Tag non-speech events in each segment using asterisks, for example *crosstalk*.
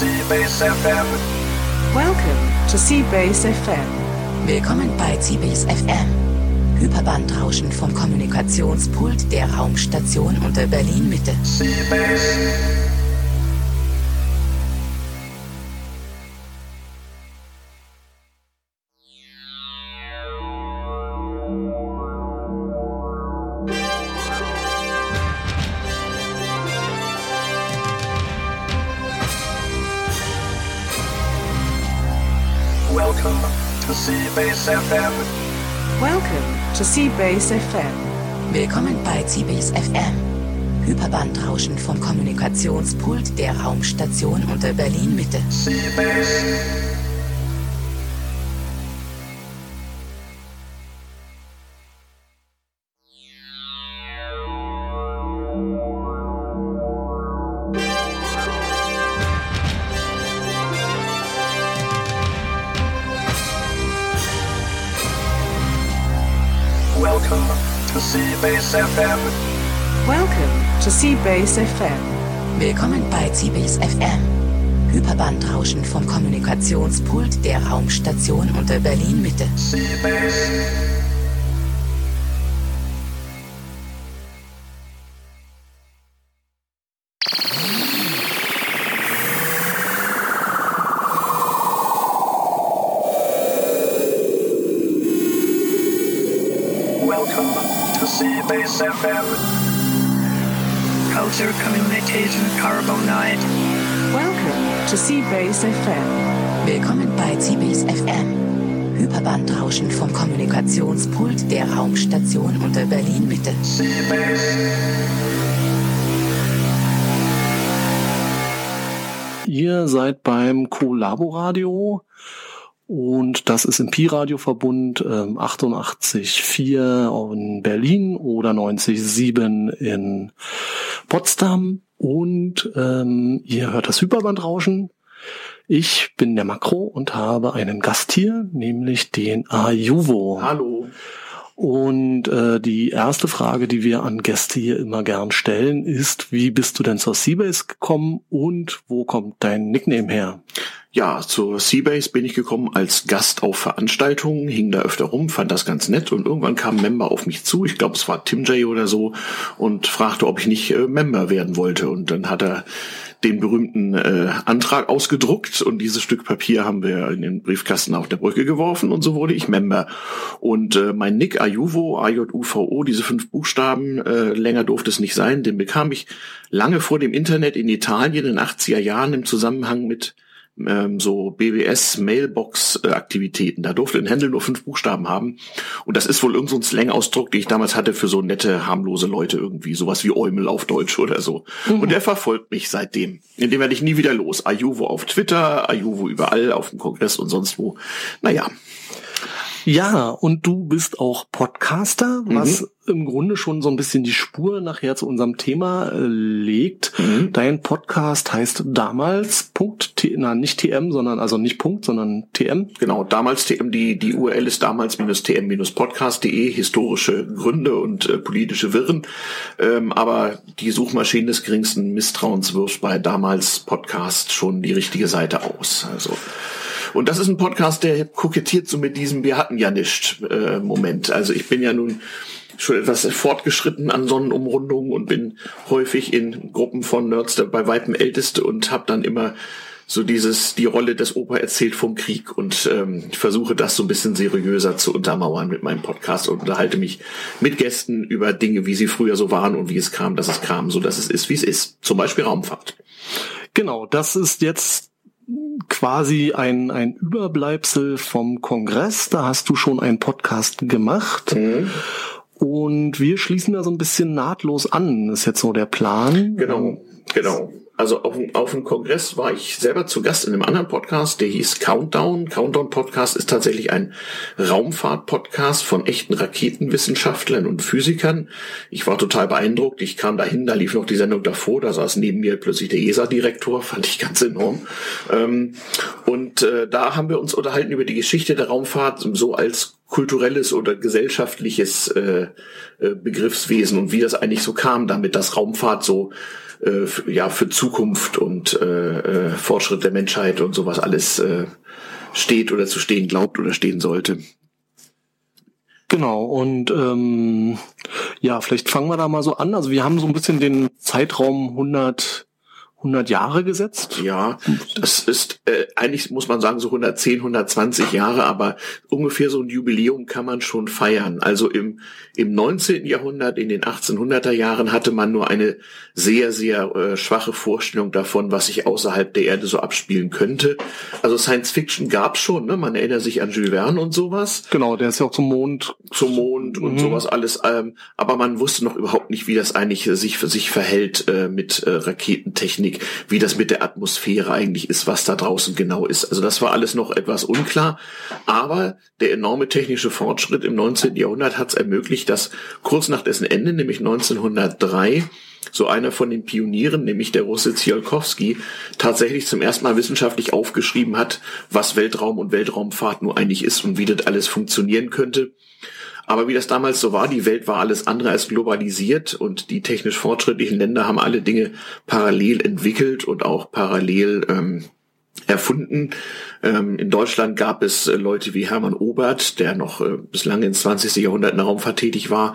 to Seabase FM. Welcome to Seabase FM. Willkommen bei Seabase FM. Hyperbandrauschen vom Kommunikationspult der Raumstation unter Berlin Mitte. Seabase. Seabase FM. Willkommen bei Seabase FM. Hyperbandrauschen vom Kommunikationspult der Raumstation unter Berlin Mitte. Seabase. Seabase FM. Willkommen bei Seabase FM. Hyperbandrauschen vom Kommunikationspult der Raumstation unter Berlin Mitte. Seabase. Welcome to Seabase FM. Culture Communication Carbonite. Welcome to Seabase FM. Willkommen bei Seabase FM. Hyperbandrauschen vom Kommunikationspult der Raumstation unter Berlin Mitte. Seabase. Ihr seid beim Collabo-Radio und das ist im Pi-Radio-Verbund ähm, 88.4 in Berlin oder 90.7 in Potsdam und ähm, ihr hört das Hyperbandrauschen. Ich bin der Makro und habe einen Gast hier, nämlich den Ajuvo. Hallo. Und äh, die erste Frage, die wir an Gäste hier immer gern stellen, ist, wie bist du denn zur Seabase gekommen und wo kommt dein Nickname her? Ja, zur Seabase bin ich gekommen als Gast auf Veranstaltungen, hing da öfter rum, fand das ganz nett und irgendwann kam ein Member auf mich zu, ich glaube es war Tim J oder so, und fragte, ob ich nicht äh, Member werden wollte. Und dann hat er den berühmten äh, Antrag ausgedruckt und dieses Stück Papier haben wir in den Briefkasten auf der Brücke geworfen und so wurde ich Member. Und äh, mein Nick Ajuvo, A-J-U-V-O, diese fünf Buchstaben, äh, länger durfte es nicht sein, den bekam ich lange vor dem Internet in Italien in den 80er Jahren im Zusammenhang mit ähm, so BBS-Mailbox-Aktivitäten. Da durfte ein Händel nur fünf Buchstaben haben. Und das ist wohl irgendein so ein Slang-Ausdruck, den ich damals hatte für so nette, harmlose Leute irgendwie. Sowas wie Eumel auf Deutsch oder so. Und der verfolgt mich seitdem. In dem werde ich nie wieder los. Ajuvo auf Twitter, Ajuvo überall, auf dem Kongress und sonst wo. Naja, Ja, und du bist auch Podcaster, was im Grunde schon so ein bisschen die Spur nachher zu unserem Thema äh, legt. Dein Podcast heißt damals Punkt, T, na nicht TM, sondern also nicht Punkt, sondern TM. Genau, damals TM, die, die URL ist damals tm-podcast.de, historische Gründe und äh, politische Wirren. Ähm, aber die Suchmaschine des geringsten Misstrauens wirft bei damals Podcast schon die richtige Seite aus. Also und das ist ein Podcast, der kokettiert so mit diesem Wir hatten ja nicht äh, Moment. Also ich bin ja nun schon etwas fortgeschritten an Sonnenumrundungen und bin häufig in Gruppen von Nerds bei Weitem älteste und habe dann immer so dieses die Rolle des Opa erzählt vom Krieg und ähm, ich versuche das so ein bisschen seriöser zu untermauern mit meinem Podcast und unterhalte mich mit Gästen über Dinge, wie sie früher so waren und wie es kam, dass es kam, so dass es ist, wie es ist. Zum Beispiel Raumfahrt. Genau, das ist jetzt quasi ein, ein Überbleibsel vom Kongress. Da hast du schon einen Podcast gemacht. Und wir schließen da so ein bisschen nahtlos an. Ist jetzt so der Plan. Genau, genau. Also auf, dem- auf dem Kongress war ich selber zu Gast in einem anderen Podcast, der hieß Countdown. Countdown Podcast ist tatsächlich ein Raumfahrt-Podcast von echten Raketenwissenschaftlern und Physikern. Ich war total beeindruckt. Ich kam dahin, da lief noch die Sendung davor, da saß neben mir plötzlich der ESA-Direktor, *laughs* fand ich ganz enorm. Ähm, und äh, da haben wir uns unterhalten über die Geschichte der Raumfahrt, so als kulturelles oder gesellschaftliches äh, äh, Begriffswesen und wie das eigentlich so kam, damit das Raumfahrt so äh, ja für Zukunft und äh, äh, Fortschritt der Menschheit und sowas alles äh, steht oder zu stehen glaubt oder stehen sollte. Genau, und ähm, ja, vielleicht fangen wir da mal so an. Also wir haben so ein bisschen den Zeitraum 100 100 Jahre gesetzt? Ja, das ist äh, eigentlich muss man sagen so 110, 120 Jahre, aber ungefähr so ein Jubiläum kann man schon feiern. Also im im 19. Jahrhundert, in den 1800er Jahren hatte man nur eine sehr sehr äh, schwache Vorstellung davon, was sich außerhalb der Erde so abspielen könnte. Also Science Fiction gab's schon, ne? Man erinnert sich an Jules Verne und sowas. Genau, der ist ja auch zum Mond zum Mond und Mhm. sowas alles, ähm, aber man wusste noch überhaupt nicht, wie das eigentlich sich sich verhält äh, mit äh, Raketentechnik, wie das mit der Atmosphäre eigentlich ist, was da draußen genau ist. Also das war alles noch etwas unklar, aber der enorme technische Fortschritt im 19. Jahrhundert hat es ermöglicht, dass kurz nach dessen Ende, nämlich 1903, so einer von den Pionieren, nämlich der Russe Tsiolkovsky, tatsächlich zum ersten Mal wissenschaftlich aufgeschrieben hat, was Weltraum und Weltraumfahrt nur eigentlich ist und wie das alles funktionieren könnte. Aber wie das damals so war, die Welt war alles andere als globalisiert und die technisch fortschrittlichen Länder haben alle Dinge parallel entwickelt und auch parallel ähm, erfunden. Ähm, in Deutschland gab es äh, Leute wie Hermann Obert, der noch äh, bislang ins 20. Jahrhundert in der Raumfahrt tätig war.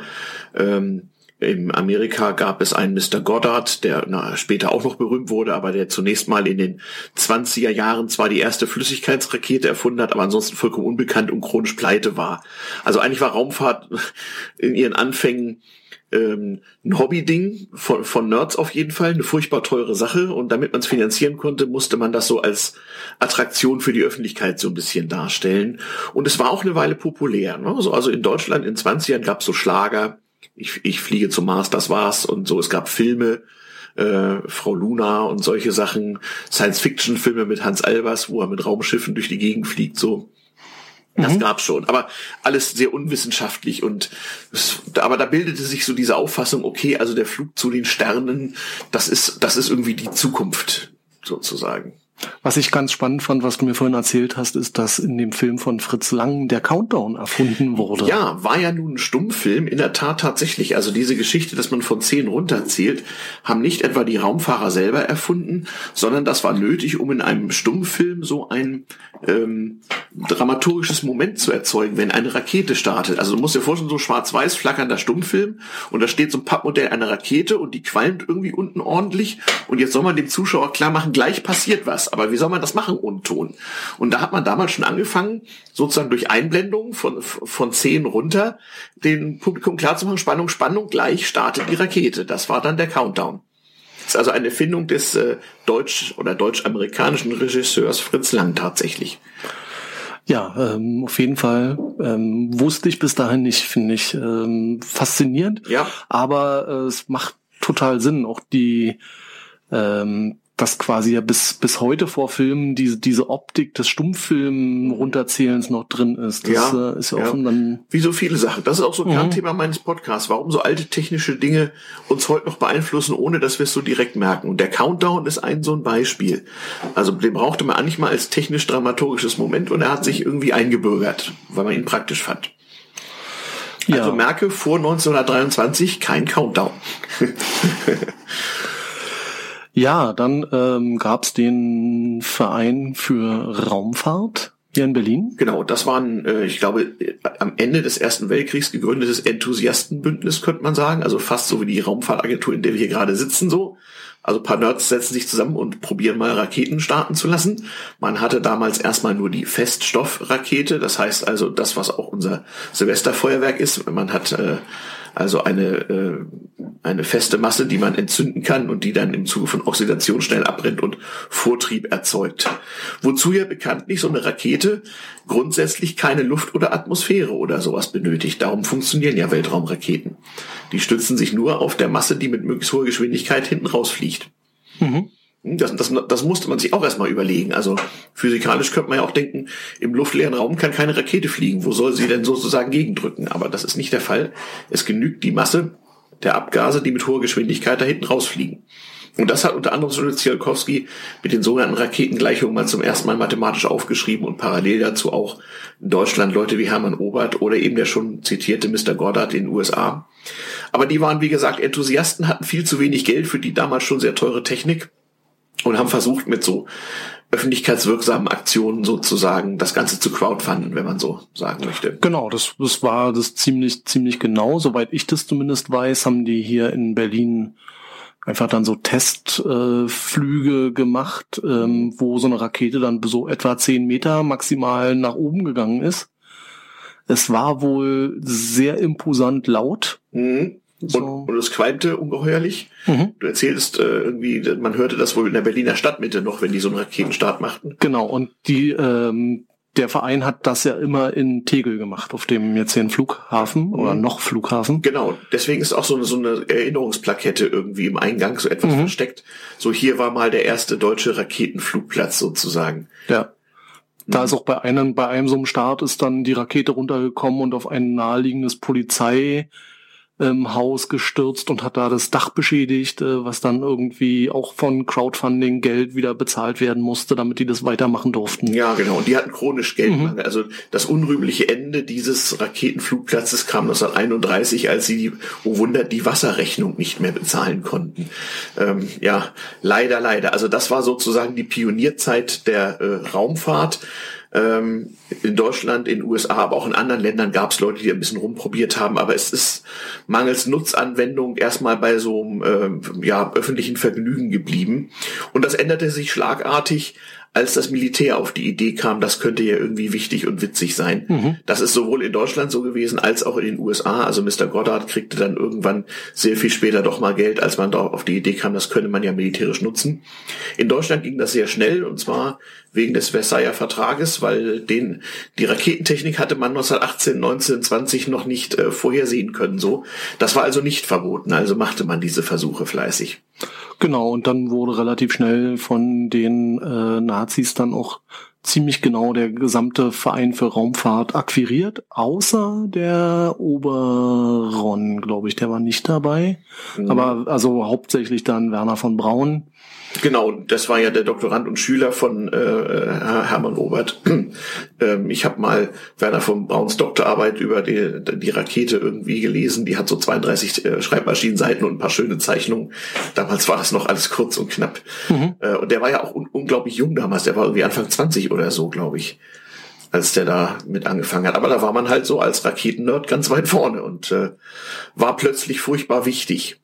Ähm, in Amerika gab es einen Mr. Goddard, der na, später auch noch berühmt wurde, aber der zunächst mal in den 20er Jahren zwar die erste Flüssigkeitsrakete erfunden hat, aber ansonsten vollkommen unbekannt und chronisch pleite war. Also eigentlich war Raumfahrt *laughs* in ihren Anfängen ähm, ein Hobbyding von, von Nerds auf jeden Fall, eine furchtbar teure Sache. Und damit man es finanzieren konnte, musste man das so als Attraktion für die Öffentlichkeit so ein bisschen darstellen. Und es war auch eine Weile populär. Ne? So, also in Deutschland in 20ern gab es so Schlager, ich, ich fliege zum Mars, das war's. Und so, es gab Filme, äh, Frau Luna und solche Sachen, Science-Fiction-Filme mit Hans Albers, wo er mit Raumschiffen durch die Gegend fliegt, so. Das gab's schon, aber alles sehr unwissenschaftlich und aber da bildete sich so diese Auffassung, okay, also der Flug zu den Sternen, das ist das ist irgendwie die Zukunft sozusagen. Was ich ganz spannend fand, was du mir vorhin erzählt hast, ist, dass in dem Film von Fritz Lang der Countdown erfunden wurde. Ja, war ja nun ein Stummfilm, in der Tat tatsächlich. Also diese Geschichte, dass man von zehn runterzählt, haben nicht etwa die Raumfahrer selber erfunden, sondern das war nötig, um in einem Stummfilm so ein ähm, dramaturgisches Moment zu erzeugen, wenn eine Rakete startet. Also du musst dir vorstellen, so schwarz-weiß flackernder Stummfilm und da steht so ein Pappmodell einer Rakete und die qualmt irgendwie unten ordentlich und jetzt soll man dem Zuschauer klar machen, gleich passiert was. Aber wie soll man das machen ohne Ton? Und da hat man damals schon angefangen, sozusagen durch Einblendung von, von zehn runter, den Publikum klarzumachen, Spannung, Spannung, gleich startet die Rakete. Das war dann der Countdown. Das ist also eine Erfindung des äh, deutsch- oder deutsch-amerikanischen Regisseurs Fritz Lang tatsächlich. Ja, ähm, auf jeden Fall ähm, wusste ich bis dahin nicht, finde ich ähm, faszinierend. Ja. Aber äh, es macht total Sinn, auch die ähm, dass quasi ja bis bis heute vor Filmen diese diese Optik des Stummfilm runterzählens noch drin ist. Das Ja, äh, ist ja ja. offen dann Wie so viele Sachen. Das ist auch so ein Kernthema meines Podcasts. Warum so alte technische Dinge uns heute noch beeinflussen, ohne dass wir es so direkt merken. Und der Countdown ist ein so ein Beispiel. Also den brauchte man eigentlich mal als technisch-dramaturgisches Moment und er hat sich irgendwie eingebürgert, weil man ihn praktisch fand. Also merke, vor 1923 kein Countdown. *laughs* Ja, dann ähm, gab es den Verein für Raumfahrt hier in Berlin. Genau, das war ein, äh, ich glaube, am Ende des Ersten Weltkriegs gegründetes Enthusiastenbündnis, könnte man sagen. Also fast so wie die Raumfahrtagentur, in der wir hier gerade sitzen, so. Also paar Nerds setzen sich zusammen und probieren mal Raketen starten zu lassen. Man hatte damals erstmal nur die Feststoffrakete, das heißt also das, was auch unser Silvesterfeuerwerk ist. Man hat äh, also eine, äh, eine feste Masse, die man entzünden kann und die dann im Zuge von Oxidation schnell abbrennt und Vortrieb erzeugt. Wozu ja bekanntlich so eine Rakete grundsätzlich keine Luft oder Atmosphäre oder sowas benötigt. Darum funktionieren ja Weltraumraketen. Die stützen sich nur auf der Masse, die mit möglichst hoher Geschwindigkeit hinten rausfliegt. Das, das, das musste man sich auch erstmal überlegen. Also physikalisch könnte man ja auch denken, im luftleeren Raum kann keine Rakete fliegen. Wo soll sie denn sozusagen gegendrücken? Aber das ist nicht der Fall. Es genügt die Masse der Abgase, die mit hoher Geschwindigkeit da hinten rausfliegen. Und das hat unter anderem so Tsiolkovsky mit den sogenannten Raketengleichungen mal zum ersten Mal mathematisch aufgeschrieben und parallel dazu auch in Deutschland Leute wie Hermann Obert oder eben der schon zitierte Mr. Goddard in den USA. Aber die waren, wie gesagt, Enthusiasten, hatten viel zu wenig Geld für die damals schon sehr teure Technik und haben versucht mit so öffentlichkeitswirksamen Aktionen sozusagen das Ganze zu crowdfunden, wenn man so sagen möchte. Genau, das, das war das ziemlich, ziemlich genau. Soweit ich das zumindest weiß, haben die hier in Berlin einfach dann so Testflüge äh, gemacht, ähm, wo so eine Rakete dann so etwa zehn Meter maximal nach oben gegangen ist. Es war wohl sehr imposant laut. Mhm. So. Und, und es qualmte ungeheuerlich. Mhm. Du erzählst äh, irgendwie, man hörte das wohl in der Berliner Stadtmitte noch, wenn die so einen Raketenstart machten. Genau, und die, ähm, der Verein hat das ja immer in Tegel gemacht, auf dem jetzt hier ein Flughafen mhm. oder noch Flughafen. Genau, deswegen ist auch so eine, so eine Erinnerungsplakette irgendwie im Eingang so etwas mhm. versteckt. So hier war mal der erste deutsche Raketenflugplatz sozusagen. Ja. Da ist auch bei einem, bei einem so einem Start ist dann die Rakete runtergekommen und auf ein naheliegendes Polizei ähm, Haus gestürzt und hat da das Dach beschädigt, äh, was dann irgendwie auch von Crowdfunding Geld wieder bezahlt werden musste, damit die das weitermachen durften. Ja, genau. Und die hatten chronisch Geldmangel. Mhm. Also das unrühmliche Ende dieses Raketenflugplatzes kam 1931, als sie, oh Wunder, die Wasserrechnung nicht mehr bezahlen konnten. Ähm, ja, leider, leider. Also das war sozusagen die Pionierzeit der äh, Raumfahrt. Ähm, in Deutschland, in den USA, aber auch in anderen Ländern gab es Leute, die ein bisschen rumprobiert haben. Aber es ist mangels Nutzanwendung erstmal bei so einem äh, ja, öffentlichen Vergnügen geblieben. Und das änderte sich schlagartig, als das Militär auf die Idee kam, das könnte ja irgendwie wichtig und witzig sein. Mhm. Das ist sowohl in Deutschland so gewesen als auch in den USA. Also Mr. Goddard kriegte dann irgendwann sehr viel später doch mal Geld, als man da auf die Idee kam, das könne man ja militärisch nutzen. In Deutschland ging das sehr schnell und zwar wegen des Versailler Vertrages, weil den, die Raketentechnik hatte man 1918, 1920 noch nicht äh, vorhersehen können, so. Das war also nicht verboten, also machte man diese Versuche fleißig. Genau, und dann wurde relativ schnell von den äh, Nazis dann auch ziemlich genau der gesamte Verein für Raumfahrt akquiriert, außer der Oberon, glaube ich, der war nicht dabei. Mhm. Aber also hauptsächlich dann Werner von Braun. Genau, das war ja der Doktorand und Schüler von äh, Hermann Obert. *clears throat* ähm, ich habe mal Werner von Brauns Doktorarbeit über die, die Rakete irgendwie gelesen. Die hat so 32 äh, Schreibmaschinenseiten und ein paar schöne Zeichnungen. Damals war das noch alles kurz und knapp. Mhm. Äh, und der war ja auch un unglaublich jung damals. Der war irgendwie Anfang 20 oder so, glaube ich als der da mit angefangen hat. Aber da war man halt so als Raketennerd ganz weit vorne und äh, war plötzlich furchtbar wichtig.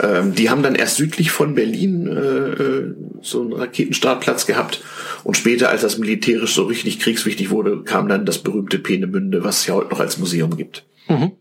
Ähm, die haben dann erst südlich von Berlin äh, äh, so einen Raketenstartplatz gehabt und später, als das militärisch so richtig kriegswichtig wurde, kam dann das berühmte Peenemünde, was es ja heute noch als Museum gibt. Mhm.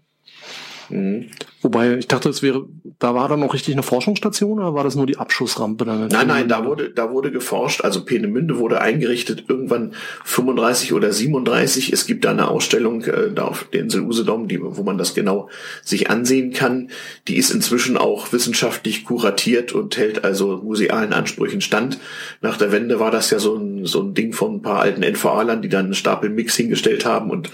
Mhm. Wobei, ich dachte, es wäre, da war dann noch richtig eine Forschungsstation oder war das nur die Abschussrampe? Dann nein, nein, da wurde, da wurde geforscht. Also Peenemünde wurde eingerichtet irgendwann 35 oder 37. Es gibt da eine Ausstellung äh, da auf der Insel Usedom, die, wo man das genau sich ansehen kann. Die ist inzwischen auch wissenschaftlich kuratiert und hält also musealen Ansprüchen stand. Nach der Wende war das ja so ein, so ein Ding von ein paar alten NVA-Lern, die dann einen Stapel Mix hingestellt haben und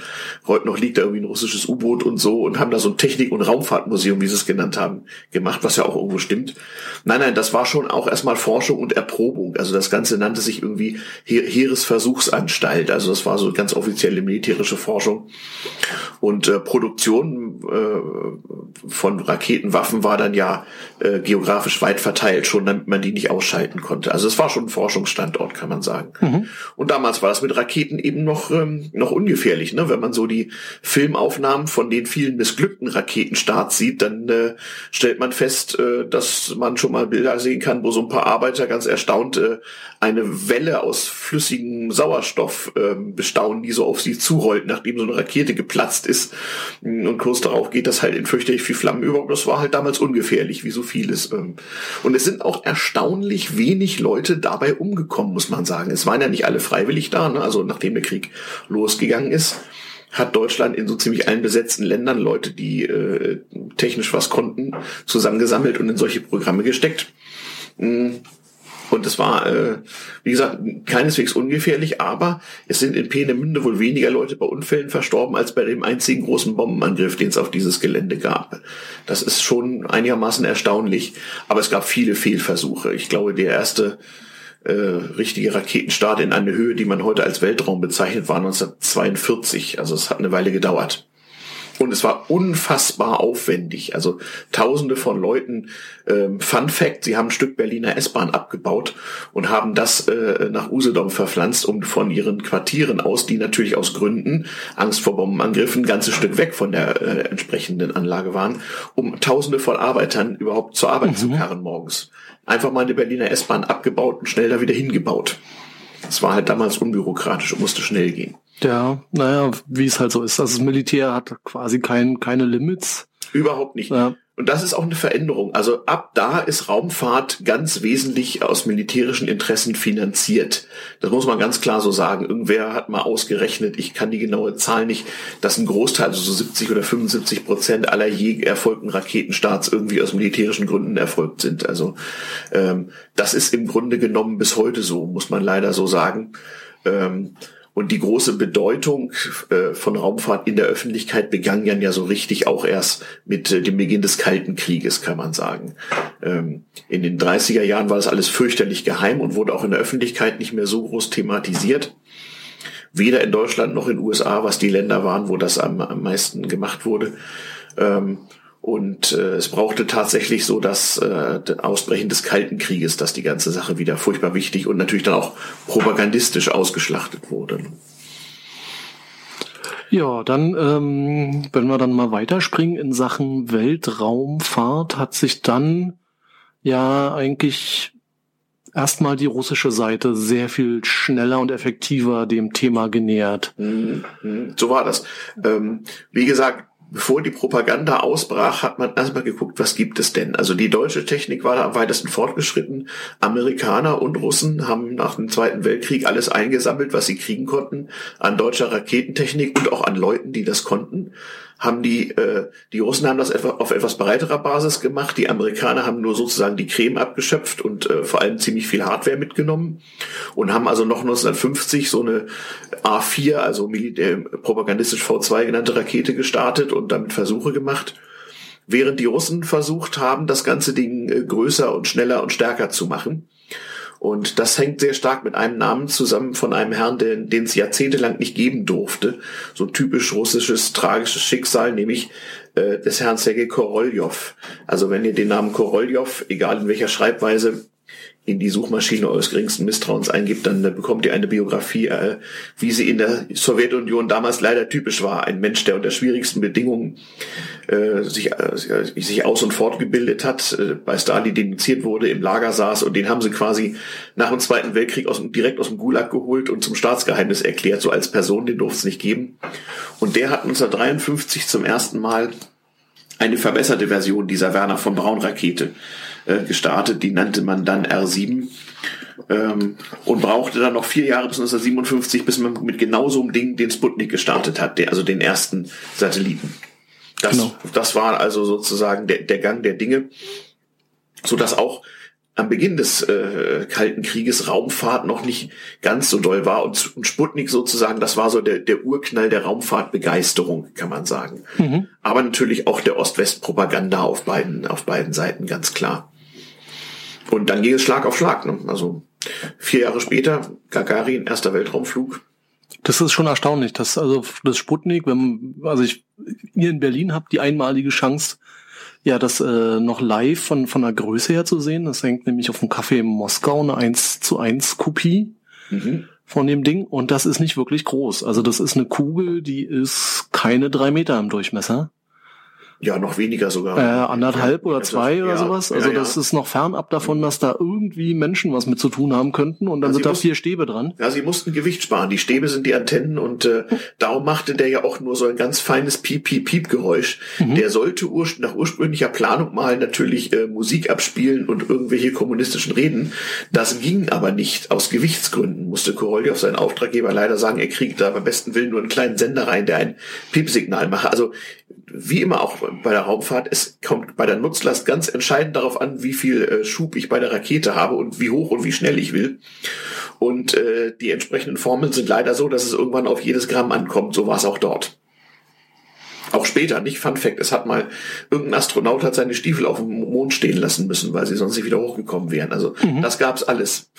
heute noch liegt da irgendwie ein russisches U-Boot und so und haben da so ein Technik- und Raumfahrtmuseum Museum, wie sie es genannt haben, gemacht, was ja auch irgendwo stimmt. Nein, nein, das war schon auch erstmal Forschung und Erprobung. Also das Ganze nannte sich irgendwie Heeresversuchsanstalt. Also das war so ganz offizielle militärische Forschung. Und äh, Produktion äh, von Raketenwaffen war dann ja äh, geografisch weit verteilt, schon damit man die nicht ausschalten konnte. Also es war schon ein Forschungsstandort, kann man sagen. Mhm. Und damals war das mit Raketen eben noch, ähm, noch ungefährlich, ne? wenn man so die Filmaufnahmen von den vielen missglückten Raketenstarts sieht, dann äh, stellt man fest, äh, dass man schon mal Bilder sehen kann, wo so ein paar Arbeiter ganz erstaunt äh, eine Welle aus flüssigem Sauerstoff äh, bestaunen, die so auf sie zurollt, nachdem so eine Rakete geplatzt ist. Und kurz darauf geht das halt in fürchterlich viel Flammen über. Das war halt damals ungefährlich, wie so vieles. Ähm. Und es sind auch erstaunlich wenig Leute dabei umgekommen, muss man sagen. Es waren ja nicht alle freiwillig da, ne? also nachdem der Krieg losgegangen ist hat Deutschland in so ziemlich allen besetzten Ländern Leute, die äh, technisch was konnten, zusammengesammelt und in solche Programme gesteckt. Mm. Und es war, äh, wie gesagt, keineswegs ungefährlich, aber es sind in Peenemünde wohl weniger Leute bei Unfällen verstorben als bei dem einzigen großen Bombenangriff, den es auf dieses Gelände gab. Das ist schon einigermaßen erstaunlich, aber es gab viele Fehlversuche. Ich glaube, der erste äh, richtige Raketenstart in eine Höhe, die man heute als Weltraum bezeichnet, war 1942. Also es hat eine Weile gedauert. Und es war unfassbar aufwendig. Also tausende von Leuten, ähm, Fun Fact, sie haben ein Stück Berliner S-Bahn abgebaut und haben das äh, nach Usedom verpflanzt, um von ihren Quartieren aus, die natürlich aus Gründen, Angst vor Bombenangriffen, ein ganzes Stück weg von der äh, entsprechenden Anlage waren, um tausende von Arbeitern überhaupt zur Arbeit mhm. zu karren morgens. Einfach mal eine Berliner S-Bahn abgebaut und schnell da wieder hingebaut. Das war halt damals unbürokratisch und musste schnell gehen. Ja, naja, wie es halt so ist. Also das Militär hat quasi kein, keine Limits. Überhaupt nicht. Ja. Und das ist auch eine Veränderung. Also ab da ist Raumfahrt ganz wesentlich aus militärischen Interessen finanziert. Das muss man ganz klar so sagen. Irgendwer hat mal ausgerechnet, ich kann die genaue Zahl nicht, dass ein Großteil, also so 70 oder 75 Prozent aller je erfolgten Raketenstarts irgendwie aus militärischen Gründen erfolgt sind. Also ähm, das ist im Grunde genommen bis heute so, muss man leider so sagen. Ähm, und die große Bedeutung äh, von Raumfahrt in der Öffentlichkeit begann ja so richtig auch erst mit äh, dem Beginn des Kalten Krieges, kann man sagen. Ähm, in den 30er Jahren war das alles fürchterlich geheim und wurde auch in der Öffentlichkeit nicht mehr so groß thematisiert. Weder in Deutschland noch in den USA, was die Länder waren, wo das am, am meisten gemacht wurde. Ähm, und äh, es brauchte tatsächlich so das äh, Ausbrechen des Kalten Krieges, dass die ganze Sache wieder furchtbar wichtig und natürlich dann auch propagandistisch ausgeschlachtet wurde. Ja, dann, ähm, wenn wir dann mal weiterspringen in Sachen Weltraumfahrt, hat sich dann ja eigentlich erstmal die russische Seite sehr viel schneller und effektiver dem Thema genähert. Mhm, mhm. So war das. Ähm, wie gesagt, bevor die Propaganda ausbrach, hat man erstmal geguckt, was gibt es denn? Also die deutsche Technik war da am weitesten fortgeschritten. Amerikaner und Russen haben nach dem Zweiten Weltkrieg alles eingesammelt, was sie kriegen konnten, an deutscher Raketentechnik und auch an Leuten, die das konnten haben die, äh, die Russen haben das etwa auf etwas breiterer Basis gemacht, die Amerikaner haben nur sozusagen die Creme abgeschöpft und äh, vor allem ziemlich viel Hardware mitgenommen und haben also noch 1950 so eine A4, also Militär, propagandistisch V2 genannte Rakete gestartet und damit Versuche gemacht während die Russen versucht haben, das ganze Ding äh, größer und schneller und stärker zu machen. Und das hängt sehr stark mit einem Namen zusammen von einem Herrn, den, den es jahrzehntelang nicht geben durfte. So typisch russisches, tragisches Schicksal, nämlich äh, des Herrn Sergei Korolev. Also wenn ihr den Namen Korolev, egal in welcher Schreibweise, in die Suchmaschine eures geringsten Misstrauens eingibt, dann bekommt ihr eine Biografie, äh, wie sie in der Sowjetunion damals leider typisch war. Ein Mensch, der unter schwierigsten Bedingungen äh, sich, äh, sich aus- und fortgebildet hat, äh, bei Stalin denunziert wurde, im Lager saß und den haben sie quasi nach dem Zweiten Weltkrieg aus, direkt aus dem Gulag geholt und zum Staatsgeheimnis erklärt, so als Person, den durfte es nicht geben. Und der hat 1953 zum ersten Mal eine verbesserte Version dieser Werner von Braun Rakete äh, gestartet. Die nannte man dann R7 ähm, und brauchte dann noch vier Jahre bis 1957, bis man mit genau so einem Ding den Sputnik gestartet hat, der, also den ersten Satelliten. Das, genau. das war also sozusagen der, der Gang der Dinge, so dass auch am Beginn des äh, Kalten Krieges Raumfahrt noch nicht ganz so doll war und, und Sputnik sozusagen, das war so der, der Urknall der Raumfahrtbegeisterung, kann man sagen. Mhm. Aber natürlich auch der Ost-West-Propaganda auf beiden, auf beiden Seiten, ganz klar. Und dann ging es Schlag auf Schlag. Ne? Also vier Jahre später, Gagarin, erster Weltraumflug. Das ist schon erstaunlich, dass also das Sputnik, wenn also ich ihr in Berlin habt die einmalige Chance, ja, das äh, noch live von von der Größe her zu sehen. Das hängt nämlich auf dem Café in Moskau eine 1 zu 1 Kopie mhm. von dem Ding und das ist nicht wirklich groß. Also das ist eine Kugel, die ist keine drei Meter im Durchmesser. Ja, noch weniger sogar. Äh, anderthalb oder zwei ja, oder sowas. Also ja, ja. das ist noch fernab davon, dass da irgendwie Menschen was mit zu tun haben könnten und dann ja, sind da vier Stäbe dran. Ja, sie mussten Gewicht sparen. Die Stäbe sind die Antennen und äh, darum machte der ja auch nur so ein ganz feines Piep-Piep-Piep-Geräusch. Mhm. Der sollte ur nach ursprünglicher Planung mal natürlich äh, Musik abspielen und irgendwelche kommunistischen Reden. Das ging aber nicht. Aus Gewichtsgründen musste Koroljow seinen Auftraggeber leider sagen, er kriegt da beim besten Willen nur einen kleinen Sender rein, der ein Piepsignal mache. Also wie immer auch bei der Raumfahrt, es kommt bei der Nutzlast ganz entscheidend darauf an, wie viel äh, Schub ich bei der Rakete habe und wie hoch und wie schnell ich will. Und äh, die entsprechenden Formeln sind leider so, dass es irgendwann auf jedes Gramm ankommt. So war es auch dort. Auch später, nicht Fun Fact, es hat mal irgendein Astronaut hat seine Stiefel auf dem Mond stehen lassen müssen, weil sie sonst nicht wieder hochgekommen wären. Also mhm. das gab's alles.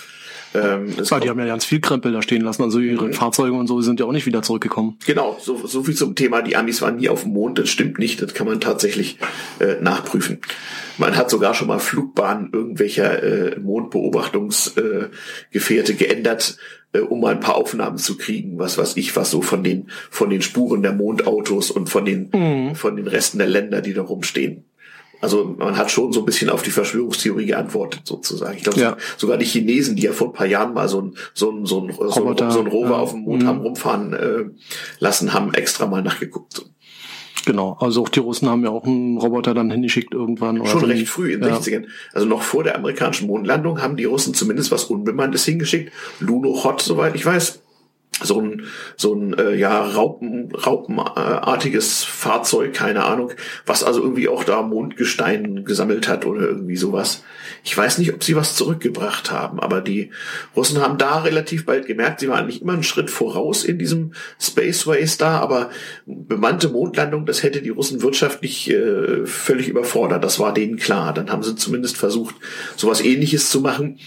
Ähm, Ja, die haben ja ganz viel Krempel da stehen lassen. Also ihre Fahrzeuge und so sind ja auch nicht wieder zurückgekommen. Genau, so, so viel zum Thema, die Amis waren nie auf dem Mond, das stimmt nicht, das kann man tatsächlich äh, nachprüfen. Man hat sogar schon mal Flugbahnen irgendwelcher äh, Mondbeobachtungsgefährte äh, geändert, äh, um mal ein paar Aufnahmen zu kriegen, was was ich, was so von den von den Spuren der Mondautos und von den von den Resten der Länder, die da rumstehen. Also man hat schon so ein bisschen auf die Verschwörungstheorie geantwortet, sozusagen. Ich glaube, Ja. sogar die Chinesen, die ja vor ein paar Jahren mal so ein, so ein, so ein, Roboter, so ein Rover ja. auf dem Mond Mhm. haben rumfahren äh, lassen, haben extra mal nachgeguckt. Genau. Also auch die Russen haben ja auch einen Roboter dann hingeschickt irgendwann. Oder Schon so. recht früh in den ja. 60ern. Also noch vor der amerikanischen Mondlandung haben die Russen zumindest was Unbemanntes hingeschickt. Lunokhod, soweit ich weiß. So ein, so ein äh, ja, Raupen, Raupenartiges Fahrzeug, keine Ahnung, was also irgendwie auch da Mondgestein gesammelt hat oder irgendwie sowas. Ich weiß nicht, ob sie was zurückgebracht haben, aber die Russen haben da relativ bald gemerkt, sie waren nicht immer einen Schritt voraus in diesem Space Race da, aber bemannte Mondlandung, das hätte die Russen wirtschaftlich äh, völlig überfordert. Das war denen klar. Dann haben sie zumindest versucht, sowas ähnliches zu machen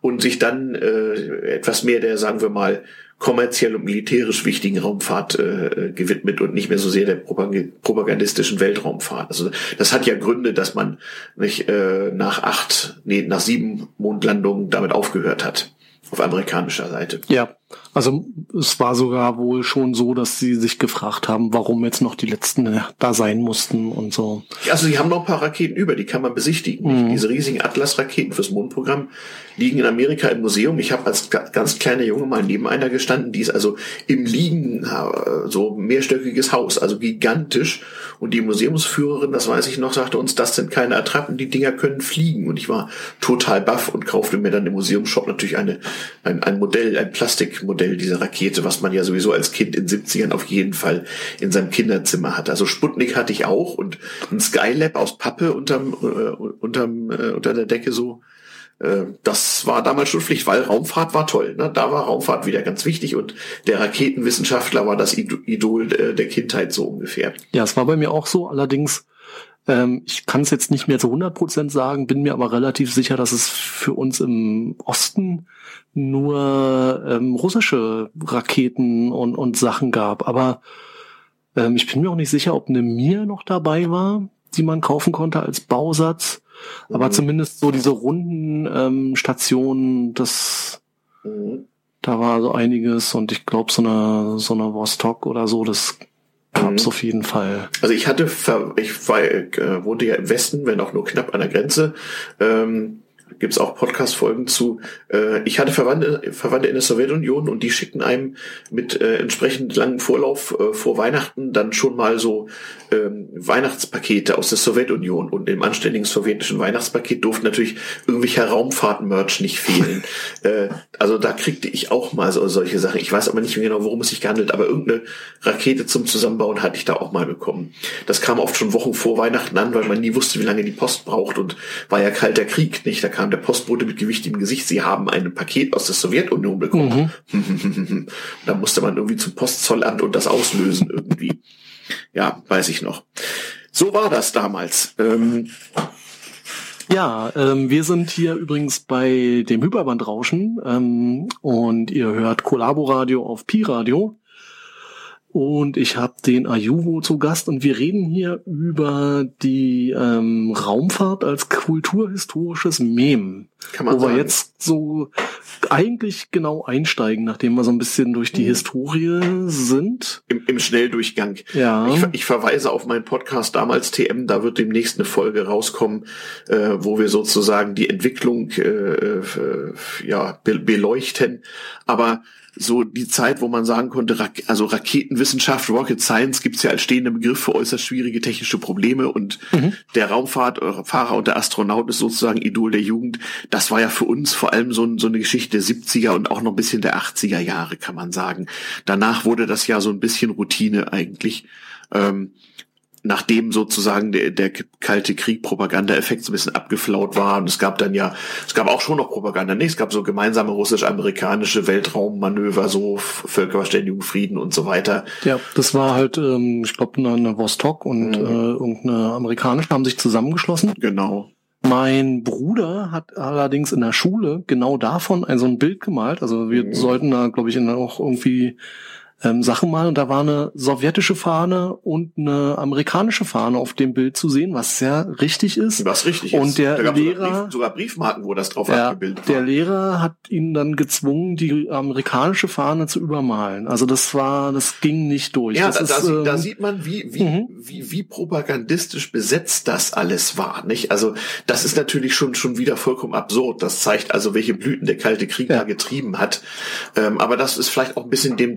und sich dann äh, etwas mehr der, sagen wir mal, kommerziell und militärisch wichtigen Raumfahrt äh, gewidmet und nicht mehr so sehr der propag- propagandistischen Weltraumfahrt. Also das hat ja Gründe, dass man nicht äh, nach acht, nee, nach sieben Mondlandungen damit aufgehört hat auf amerikanischer Seite. Ja, also es war sogar wohl schon so, dass sie sich gefragt haben, warum jetzt noch die letzten da sein mussten und so. Also sie haben noch ein paar Raketen über, die kann man besichtigen. Mhm. Diese riesigen Atlas-Raketen fürs Mondprogramm liegen in Amerika im Museum. Ich habe als ga- ganz kleiner Junge mal neben einer gestanden, die ist also im Liegen äh, so mehrstöckiges Haus, also gigantisch. Und die Museumsführerin, das weiß ich noch, sagte uns, das sind keine Attrappen, die Dinger können fliegen. Und ich war total baff und kaufte mir dann im Museumshop natürlich eine, ein, ein Modell, ein Plastikmodell dieser Rakete, was man ja sowieso als Kind in 70ern auf jeden Fall in seinem Kinderzimmer hatte. Also Sputnik hatte ich auch und ein Skylab aus Pappe unterm, äh, unterm, äh, unter der Decke so. Äh, Das war damals schon Pflicht, weil Raumfahrt war toll. Ne? Da war Raumfahrt wieder ganz wichtig und der Raketenwissenschaftler war das Ido- Idol äh, der Kindheit so ungefähr. Ja, es war bei mir auch so. Allerdings, ähm, ich kann es jetzt nicht mehr zu 100 Prozent sagen, bin mir aber relativ sicher, dass es für uns im Osten nur ähm, russische Raketen und, und Sachen gab. Aber ähm, ich bin mir auch nicht sicher, ob eine Mir noch dabei war, die man kaufen konnte als Bausatz. Aber Mhm. zumindest so diese runden ähm, Stationen, das Mhm. da war so einiges und ich glaube so eine so eine Vostok oder so, das gab's Mhm. auf jeden Fall. Also ich hatte, ich war, äh, wohnte ja im Westen, wenn auch nur knapp an der Grenze. Ähm, gibt's auch Podcast-Folgen zu. Äh, ich hatte Verwandte, Verwandte in der Sowjetunion und die schickten einem mit äh, entsprechend langem Vorlauf äh, vor Weihnachten dann schon mal so ähm, Weihnachtspakete aus der Sowjetunion. Und im anständigen sowjetischen Weihnachtspaket durften natürlich irgendwelcher Raumfahrt-Merch nicht fehlen. *laughs* äh, also da kriegte ich auch mal so solche Sachen. Ich weiß aber nicht mehr genau, worum es sich gehandelt, aber irgendeine Rakete zum Zusammenbauen hatte ich da auch mal bekommen. Das kam oft schon Wochen vor Weihnachten an, weil man nie wusste, wie lange die Post braucht und war ja kalter Krieg, nicht? Da kam der Postbote mit gewichtigem Gesicht, sie haben ein Paket aus der Sowjetunion bekommen. *laughs* da musste man irgendwie zum Postzollamt und das auslösen irgendwie. Ja, weiß ich noch. So war das damals. Ähm, Ja, ähm, wir sind hier übrigens bei dem Hyperbandrauschen ähm, und ihr hört Kollabo-Radio auf Pi-Radio. Und ich habe den Ayuvo zu Gast und wir reden hier über die ähm, Raumfahrt als kulturhistorisches Mem. kann man Wo wir sagen. jetzt so eigentlich genau einsteigen, nachdem wir so ein bisschen durch die Mhm. Historie sind. Im, im Schnelldurchgang. Ja. Ich, ich verweise auf meinen Podcast damals TM, da wird demnächst eine Folge rauskommen, äh, wo wir sozusagen die Entwicklung äh, ja, be beleuchten. Aber so die Zeit, wo man sagen konnte, Rak also Raketenwissenschaft, Rocket Science gibt's ja als stehender Begriff für äußerst schwierige technische Probleme und der Raumfahrtfahrer und der Astronaut ist sozusagen Idol der Jugend. Das war ja für uns vor allem so, ein- so eine Geschichte der 70er und auch noch ein bisschen der 80er Jahre, kann man sagen. Danach wurde das ja so ein bisschen Routine eigentlich. Ähm, nachdem sozusagen der, der kalte Krieg Propaganda-Effekt so ein bisschen abgeflaut war und es gab dann ja, es gab auch schon noch Propaganda, nee, es gab so gemeinsame russisch-amerikanische Weltraummanöver, so Völkerverständigung, Frieden und so weiter. Ja, das war halt, ähm, ich glaube, eine, Vostok und Mhm. äh, irgendeine amerikanische haben sich zusammengeschlossen. Genau. Mein Bruder hat allerdings in der Schule genau davon ein so ein Bild gemalt. Also wir sollten da, glaube ich, auch irgendwie ähm, Sachen malen und da war eine sowjetische Fahne und eine amerikanische Fahne auf dem Bild zu sehen, was sehr richtig ist. Was richtig und ist. der Da gab's Lehrer, sogar, Brief, sogar Briefmarken, wo das drauf ja, abgebildet der war. Lehrer hat ihn dann gezwungen, die amerikanische Fahne zu übermalen. Also das war, das ging nicht durch. Ja, das da, ist, da, sieht- da ähm, sieht man, wie, wie, Mhm. wie, wie propagandistisch besetzt das alles war, nicht? Also, das ist natürlich schon, schon wieder vollkommen absurd. Das zeigt also, welche Blüten der Kalte Krieg Ja. da getrieben hat. Ähm, aber das ist vielleicht auch ein bisschen dem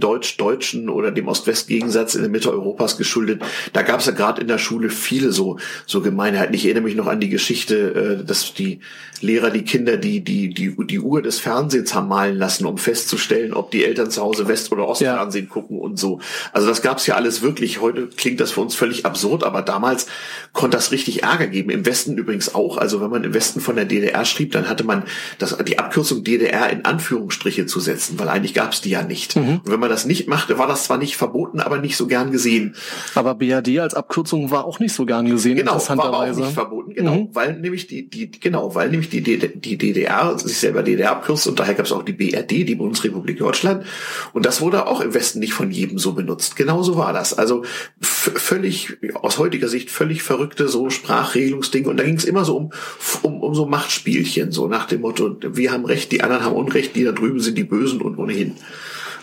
Deutsch-Deutschen oder dem Ost-West-Gegensatz in der Mitte Europas geschuldet. Da gab es ja gerade in der Schule viele so, so Gemeinheiten. Ich erinnere mich noch an die Geschichte, äh, dass die Lehrer die Kinder die, die, die, die Uhr des Fernsehens haben malen lassen, um festzustellen, ob die Eltern zu Hause West- oder Ostfernsehen gucken und so. Also das gab's ja alles wirklich. Heute klingt das für uns völlig absurd, aber damals konnte das richtig Ärger geben. Im Westen übrigens auch. Also wenn man im Westen von der DDR schrieb, dann hatte man das, die Abkürzung DDR in Anführungsstriche zu setzen, weil eigentlich gab's die ja nicht. Und wenn man das nicht machte, war das zwar nicht verboten, aber nicht so gern gesehen. aber BRD als Abkürzung war auch nicht so gern gesehen, Genau, war aber auch interessanterweise. nicht verboten, genau, Mhm. weil nämlich die, die, genau, weil nämlich die, die DDR sich selber DDR abkürzt und daher gab es auch die BRD, die Bundesrepublik Deutschland. Und das wurde auch im Westen nicht von jedem so benutzt. Genauso war das. Also völlig, aus heutiger Sicht völlig verrückte so Sprachregelungsdinge. Und da ging es immer so um, um, um so Machtspielchen, so nach dem Motto, wir haben Recht, die anderen haben Unrecht, die da drüben sind die Bösen und ohnehin.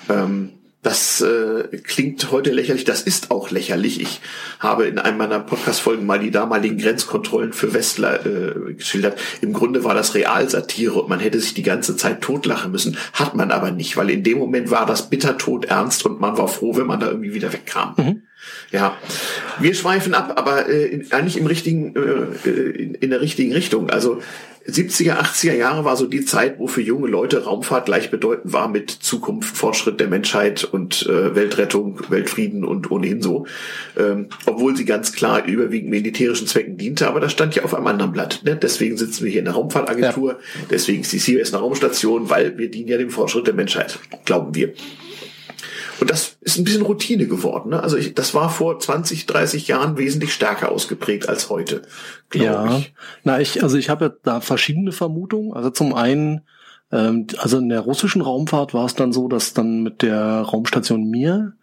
Ähm, das äh, klingt heute lächerlich, das ist auch lächerlich. Ich habe in einem meiner Podcast-Folgen mal die damaligen Grenzkontrollen für Westler äh, geschildert. Im Grunde war das Realsatire und man hätte sich die ganze Zeit totlachen müssen. Hat man aber nicht, weil in dem Moment war das bittertot ernst und man war froh, wenn man da irgendwie wieder wegkam. Ja, wir schweifen ab, aber äh, eigentlich im richtigen, äh, äh, in, in der richtigen Richtung. Also 70er, 80er Jahre war so die Zeit, wo für junge Leute Raumfahrt gleichbedeutend war mit Zukunft, Fortschritt der Menschheit und äh, Weltrettung, Weltfrieden und ohnehin so. Ähm, obwohl sie ganz klar überwiegend militärischen Zwecken diente, aber das stand ja auf einem anderen Blatt. Ne? Deswegen sitzen wir hier in der Raumfahrtagentur, deswegen ist die CBS eine Raumstation, weil wir dienen ja dem Fortschritt der Menschheit, glauben wir. Und das ist ein bisschen Routine geworden. Ne? Also ich, das war vor 20, 30 Jahren wesentlich stärker ausgeprägt als heute, glaube Ja, ich. na ich, also ich habe ja da verschiedene Vermutungen. Also zum einen, ähm, also in der russischen Raumfahrt war es dann so, dass dann mit der Raumstation Mir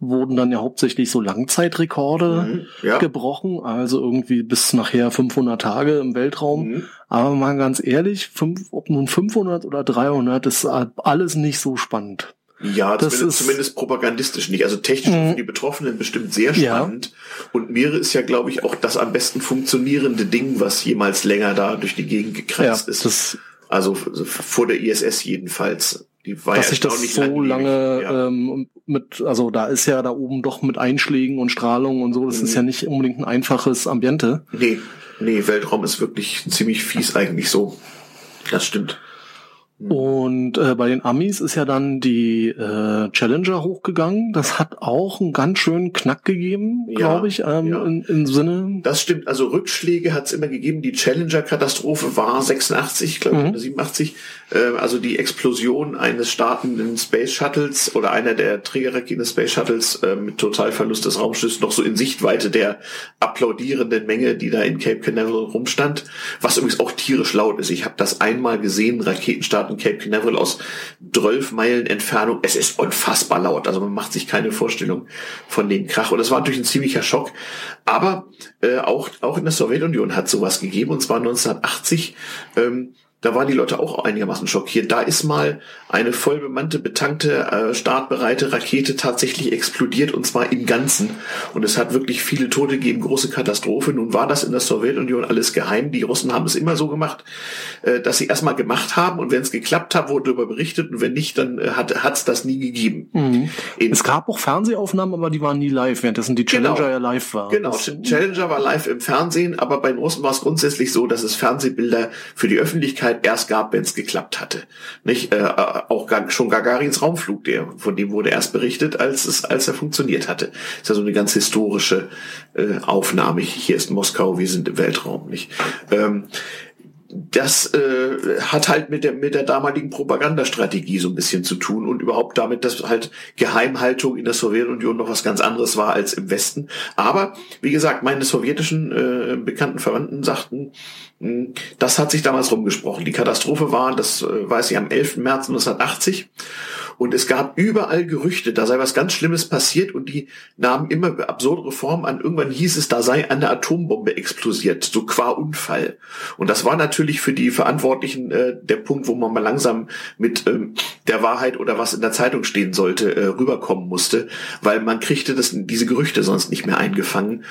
wurden dann ja hauptsächlich so Langzeitrekorde Mhm, ja. gebrochen, also irgendwie bis nachher 500 Tage im Weltraum. Mhm. Aber mal ganz ehrlich, fünf, ob nun 500 oder 300, ist alles nicht so spannend. Ja, Das zumindest, ist- zumindest propagandistisch nicht. Also technisch Mhm. für die Betroffenen bestimmt sehr Ja. spannend. Und Meere ist ja, glaube ich, auch das am besten funktionierende Ding, was jemals länger da durch die Gegend Ja, gekreist ist. das, Also vor der ISS jedenfalls. Die war dass ja sich das so langlebig. lange Ja. ähm, mit, also da ist ja da oben doch mit Einschlägen und Strahlung und so, das Mhm. ist ja nicht unbedingt ein einfaches Ambiente. Nee, nee, Weltraum ist wirklich ziemlich fies eigentlich so. Das stimmt. Und äh, bei den Amis ist ja dann die äh, Challenger hochgegangen. Das hat auch einen ganz schönen Knack gegeben, Ja, glaube ich, ähm, ja. in, im Sinne. Das stimmt, also Rückschläge hat es immer gegeben. Die Challenger-Katastrophe war 86, glaube ich, Mhm. oder 87. Äh, also die Explosion eines startenden Space Shuttles oder einer der Trägerraketen des Space Shuttles äh, mit Totalverlust des Raumschiffs noch so in Sichtweite der applaudierenden Menge, die da in Cape Canaveral rumstand. Was übrigens auch tierisch laut ist. Ich habe das einmal gesehen, Raketenstart in Cape Canaveral aus 12 Meilen Entfernung. Es ist unfassbar laut. Also man macht sich keine Vorstellung von dem Krach. Und das war natürlich ein ziemlicher Schock. Aber äh, auch, auch in der Sowjetunion hat sowas gegeben. Und zwar 1980. Ähm, da waren die Leute auch einigermaßen schockiert. Da ist mal eine vollbemannte, betankte, äh, startbereite Rakete tatsächlich explodiert und zwar im Ganzen. Und es hat wirklich viele Tote gegeben, große Katastrophe. Nun war das in der Sowjetunion alles geheim. Die Russen haben es immer so gemacht, äh, dass sie erstmal gemacht haben und wenn es geklappt hat, wurde darüber berichtet und wenn nicht, dann äh, hat es das nie gegeben. Mhm. Es gab auch Fernsehaufnahmen, aber die waren nie live, währenddessen die Challenger Genau. ja live war. Genau, Das, Challenger war live im Fernsehen, aber bei den Russen war es grundsätzlich so, dass es Fernsehbilder für die Öffentlichkeit erst gab, wenn es geklappt hatte. Nicht äh, äh, auch gar, schon Gagarins Raumflug, der von dem wurde erst berichtet, als es als er funktioniert hatte. Ist ja so eine ganz historische äh, Aufnahme. Hier ist Moskau, wir sind im Weltraum, nicht? Ähm, das äh, hat halt mit der mit der damaligen Propagandastrategie so ein bisschen zu tun und überhaupt damit, dass halt Geheimhaltung in der Sowjetunion noch was ganz anderes war als im Westen. Aber wie gesagt, meine sowjetischen äh, bekannten Verwandten sagten, mh, das hat sich damals rumgesprochen. Die Katastrophe war, das äh, weiß ich, am 11. März 1980 und es gab überall Gerüchte, da sei was ganz Schlimmes passiert und die nahmen immer absurdere Formen an. Irgendwann hieß es, da sei eine Atombombe explosiert, so qua Unfall. Und das war natürlich für die Verantwortlichen äh, der Punkt, wo man mal langsam mit ähm, der Wahrheit oder was in der Zeitung stehen sollte, äh, rüberkommen musste, weil man kriegte das, diese Gerüchte sonst nicht mehr eingefangen.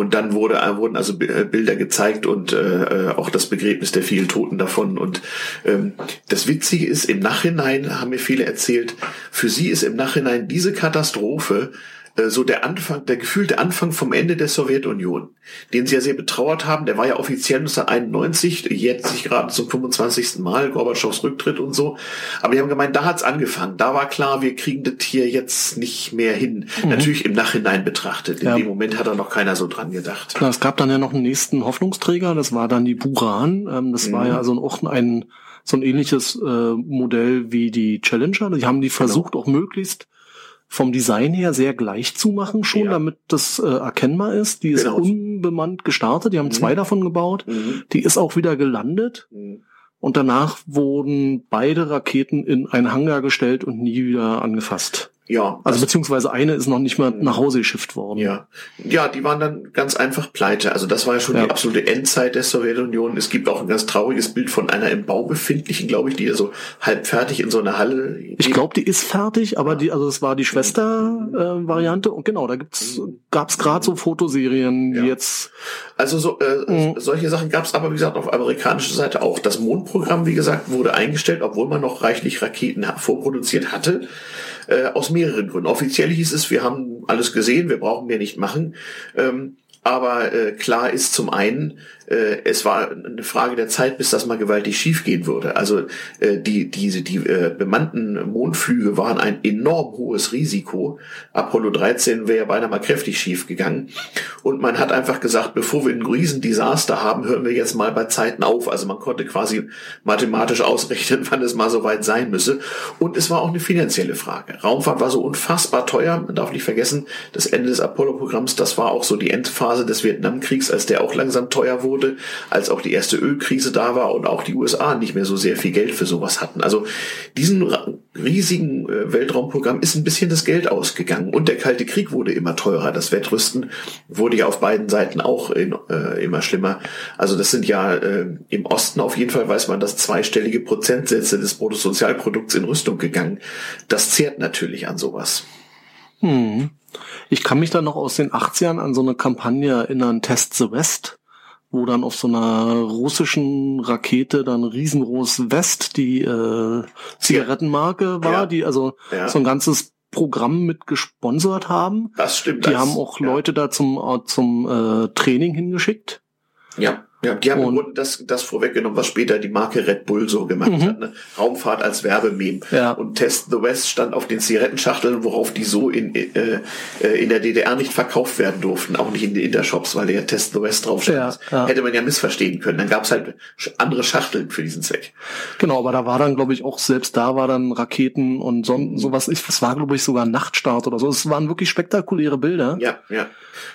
Und dann wurde, äh, wurden also äh, Bilder gezeigt und äh, äh, auch das Begräbnis der vielen Toten davon. Und ähm, das Witzige ist, im Nachhinein haben mir viele erzählt, für sie ist im Nachhinein diese Katastrophe so der Anfang, der gefühlte Anfang vom Ende der Sowjetunion, den sie ja sehr betrauert haben. Der war ja offiziell 1991, jetzt sich gerade zum 25. Mal, Gorbatschows Rücktritt und so. Aber die haben gemeint, da hat's angefangen. Da war klar, wir kriegen das hier jetzt nicht mehr hin. Mhm. Natürlich im Nachhinein betrachtet. In ja. dem Moment hat da noch keiner so dran gedacht. Klar, es gab dann ja noch einen nächsten Hoffnungsträger, das war dann die Buran. Ähm, das mhm. war ja also auch ein so ein ähnliches äh, Modell wie die Challenger. Die haben die genau. versucht genau. auch möglichst vom Design her sehr gleich zu machen schon, ja. damit das äh, erkennbar ist. Die ist genau. unbemannt gestartet, die haben mhm. zwei davon gebaut. Mhm. Die ist auch wieder gelandet. Mhm. Und danach wurden beide Raketen in einen Hangar gestellt und nie wieder angefasst. Ja. Also beziehungsweise eine ist noch nicht mal nach Hause geschifft worden. Ja. Ja, die waren dann ganz einfach pleite. Also das war ja schon ja. die absolute Endzeit der Sowjetunion. Es gibt auch ein ganz trauriges Bild von einer im Bau befindlichen, glaube ich, die ja so halb fertig in so einer Halle. Ich glaube, die ist fertig, aber ja. die, also es war die Schwester-Variante äh, und genau, da gibt's, gab's gerade so Fotoserien, ja. die jetzt. Also so, äh, mhm. solche Sachen gab's aber, wie gesagt, auf amerikanischer Seite auch. Das Mondprogramm, wie gesagt, wurde eingestellt, obwohl man noch reichlich Raketen vorproduziert hatte äh, aus mehreren Gründen. Offiziell hieß es, wir haben alles gesehen, wir brauchen mehr nicht machen. Ähm, aber äh, klar ist zum einen, äh, es war eine Frage der Zeit, bis das mal gewaltig schiefgehen würde. Also äh, die diese die äh, bemannten Mondflüge waren ein enorm hohes Risiko. Apollo 13 wäre ja beinahe mal kräftig schief gegangen. Und man hat einfach gesagt, bevor wir ein Riesendesaster haben, hören wir jetzt mal bei Zeiten auf. Also man konnte quasi mathematisch ausrechnen, *laughs* wann es mal soweit sein müsse. Und es war auch eine finanzielle Frage. Raumfahrt war so unfassbar teuer. Man darf nicht vergessen, das Ende des Apollo-Programms, das war auch so die Endphase Phase des Vietnamkriegs, als der auch langsam teuer wurde, als auch die erste Ölkrise da war und auch die USA nicht mehr so sehr viel Geld für sowas hatten. Also diesen riesigen äh, Weltraumprogramm ist ein bisschen das Geld ausgegangen und der Kalte Krieg wurde immer teurer. Das Wettrüsten wurde ja auf beiden Seiten auch in, äh, immer schlimmer. Also das sind ja äh, im Osten auf jeden Fall weiß man, dass zweistellige Prozentsätze des Bruttosozialprodukts in Rüstung gegangen. Das zehrt natürlich an sowas. Hm. Ich kann mich da noch aus den 80ern an so eine Kampagne erinnern, Test the West, wo dann auf so einer russischen Rakete dann riesengroß West, die äh, Zigarettenmarke war, ja. die also ja. so ein ganzes Programm mit gesponsert haben. Das stimmt. Die das, haben auch Leute da zum, äh, zum äh, Training hingeschickt. Ja. Ja, die haben und, im Grunde das, das vorweggenommen, was später die Marke Red Bull so gemacht mhm. hat. Ne? Raumfahrt als Werbememe. Ja. Und Test the West stand auf den Zigarettenschachteln, worauf die so in, äh, äh in der DDR nicht verkauft werden durften, auch nicht in den Intershops, weil der Test the West drauf stand. Ja, ja. Hätte man ja missverstehen können. Dann gab es halt andere Schachteln für diesen Zweck. Genau, aber da war dann, glaube ich, auch selbst da war dann Raketen und so, mhm. sowas. Es war, glaube ich, sogar Nachtstart oder so. Es waren wirklich spektakuläre Bilder. Ja, ja.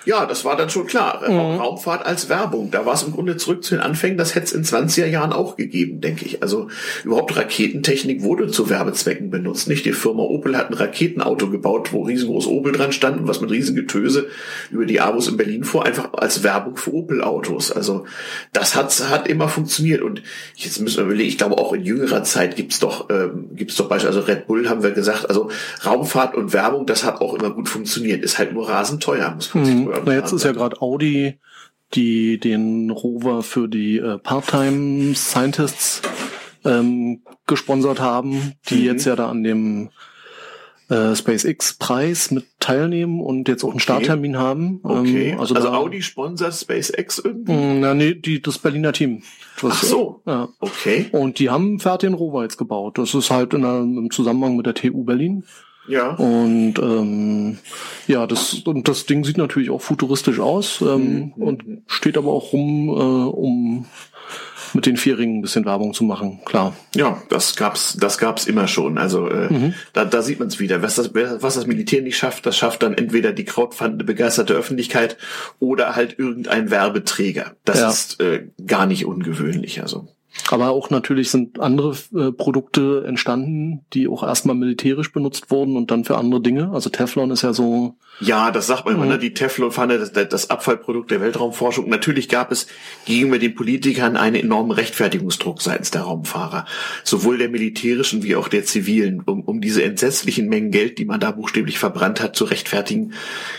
Ja, das war dann schon klar. Mhm. Raumfahrt als Werbung. Da war es im Grunde zurück zu den Anfängen. Das hätte es in 20er Jahren auch gegeben, denke ich. Also überhaupt Raketentechnik wurde zu Werbezwecken benutzt. Nicht die Firma Opel hat ein Raketenauto gebaut, wo riesengroß Opel dran stand und was mit riesen Getöse über die Abos in Berlin vor, einfach als Werbung für Opel-Autos. Also das hat, hat immer funktioniert. Und jetzt müssen wir überlegen, ich glaube auch in jüngerer Zeit gibt's doch, ähm, gibt's doch Beispiel, also Red Bull haben wir gesagt, also Raumfahrt und Werbung, das hat auch immer gut funktioniert. Ist halt nur rasend teuer, muss man mhm. Na, jetzt ist ja gerade Audi, die den Rover für die äh, Part-Time Scientists ähm, gesponsert haben, die mhm. jetzt ja da an dem äh, SpaceX-Preis mit teilnehmen und jetzt auch einen Starttermin haben. Okay. Ähm, also, also da, Audi sponsert SpaceX irgendwie? Mm, na, nee, die, das Berliner Team. Das, Ach so. Ja. Okay. Und die haben fertig den Rover jetzt gebaut. Das ist halt in einer, im Zusammenhang mit der TU Berlin. Ja. Und ähm, ja, das und das Ding sieht natürlich auch futuristisch aus ähm, Mhm. und steht aber auch rum, äh, um mit den Vierringen ein bisschen Werbung zu machen. Klar. Ja, das gab's, das gab's immer schon. Also äh, da, da sieht man es wieder. Was das, was das Militär nicht schafft, das schafft dann entweder die krautfandende begeisterte Öffentlichkeit oder halt irgendein Werbeträger. Das Ja. ist äh, gar nicht ungewöhnlich. Also Aber auch natürlich sind andere äh, Produkte entstanden, die auch erstmal militärisch benutzt wurden und dann für andere Dinge. Also Teflon ist ja so. Ja, das sagt man immer. Mhm. Ne? Die Teflonpfanne, das, das Abfallprodukt der Weltraumforschung. Natürlich gab es gegenüber den Politikern einen enormen Rechtfertigungsdruck seitens der Raumfahrer, sowohl der militärischen wie auch der zivilen, um, um diese entsetzlichen Mengen Geld, die man da buchstäblich verbrannt hat, zu rechtfertigen,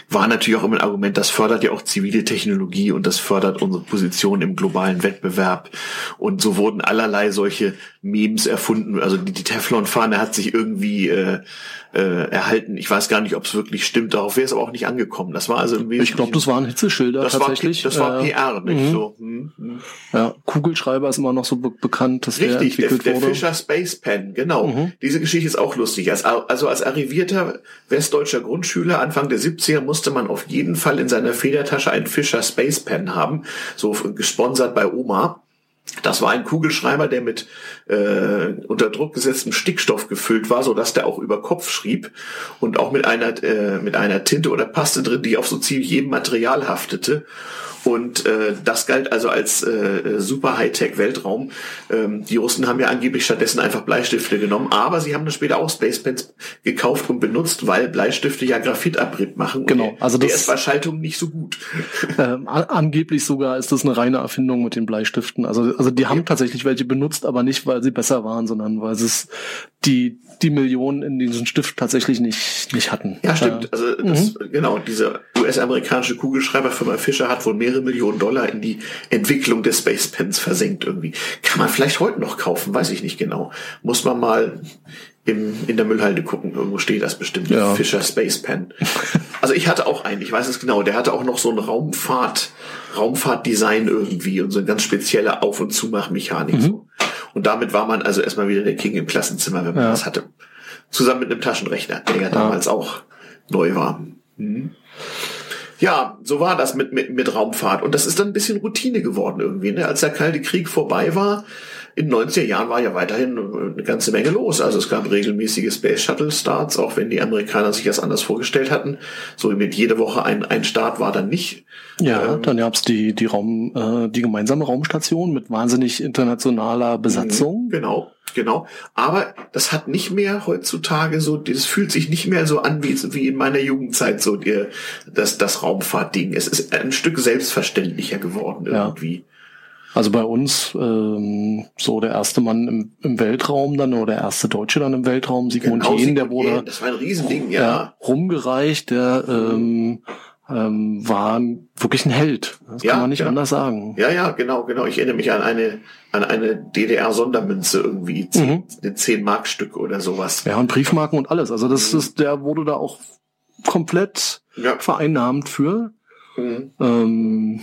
war natürlich auch immer ein Argument. Das fördert ja auch zivile Technologie und das fördert unsere Position im globalen Wettbewerb. Und so wurden allerlei solche Memes erfunden. Also die, die Teflonfahne hat sich irgendwie äh, äh, erhalten. Ich weiß gar nicht, ob es wirklich stimmt. Darauf wäre es aber auch nicht angekommen. Das war also im Ich glaube, das waren Hitzeschilder das tatsächlich. War, das war Äh, PR, nicht mhm. so. Hm, hm. Ja, Kugelschreiber ist immer noch so be bekannt, dass der Richtig, der, entwickelt der wurde. Fischer Space Pen, genau. Mhm. Diese Geschichte ist auch lustig. Als, also als arrivierter westdeutscher Grundschüler Anfang der 70er musste man auf jeden Fall in seiner Federtasche einen Fischer Space Pen haben, so gesponsert bei Oma. Das war ein Kugelschreiber, der mit äh, unter Druck gesetztem Stickstoff gefüllt war, so dass der auch über Kopf schrieb und auch mit einer äh, mit einer Tinte oder Paste drin, die auf so ziemlich jedem Material haftete. Und äh, das galt also als äh, super Hightech Weltraum. Ähm, die Russen haben ja angeblich stattdessen einfach Bleistifte genommen, aber sie haben dann später auch Spacepens gekauft und benutzt, weil Bleistifte ja Graphitabrieb machen. Genau, der- also der das- ist bei Schaltung nicht so gut. *laughs* Ähm, an angeblich sogar ist das eine reine Erfindung mit den Bleistiften. Also, also die haben tatsächlich welche benutzt, aber nicht, weil sie besser waren, sondern weil sie es die, die Millionen in diesen Stift tatsächlich nicht, nicht hatten. Ja, stimmt. Äh, Also das, genau, diese US-amerikanische Kugelschreiberfirma Fischer hat wohl mehrere Millionen Dollar in die Entwicklung des Space Pens versenkt irgendwie. Kann man vielleicht heute noch kaufen, weiß ich nicht genau. Muss man mal im, in der Müllhalde gucken. Irgendwo steht das bestimmt. Ja. Fischer Space Pen. *laughs* Also ich hatte auch einen, ich weiß es genau, der hatte auch noch so ein Raumfahrt, Raumfahrtdesign irgendwie und so eine ganz spezielle Auf- und Zumachmechanik. Mhm. So. Und damit war man also erstmal wieder der King im Klassenzimmer, wenn man Ja. das hatte. Zusammen mit einem Taschenrechner, der ja damals auch neu war. Mhm. Ja, so war das mit, mit, mit Raumfahrt. Und das ist dann ein bisschen Routine geworden irgendwie. Ne? Als der Kalte Krieg vorbei war, in den 90er Jahren war ja weiterhin eine ganze Menge los. Also es gab regelmäßige Space Shuttle Starts, auch wenn die Amerikaner sich das anders vorgestellt hatten. So mit jede Woche ein, ein Start war dann nicht. Ja, Ähm, dann gab's die, die Raum, äh, die gemeinsame Raumstation mit wahnsinnig internationaler Besatzung. Genau, genau. Aber das hat nicht mehr heutzutage so, das fühlt sich nicht mehr so an wie, wie in meiner Jugendzeit so die, das, das Raumfahrtding. Es ist ein Stück selbstverständlicher geworden Ja. Also bei uns ähm, so der erste Mann im, im Weltraum dann oder der erste Deutsche dann im Weltraum, Sigmund Genau, Jähn, der wurde das war ein Riesending, ja. rumgereicht, der ähm, ähm, war wirklich ein Held. Das Ja, kann man nicht ja. anders sagen. Ja, ja, genau, genau. Ich erinnere mich an eine, an eine DDR-Sondermünze irgendwie, zehn, Mhm. eine 10-Mark-Stück oder sowas. Ja, und Briefmarken und alles. Also das ist, der wurde da auch komplett Ja. vereinnahmt für. Mhm. Ähm,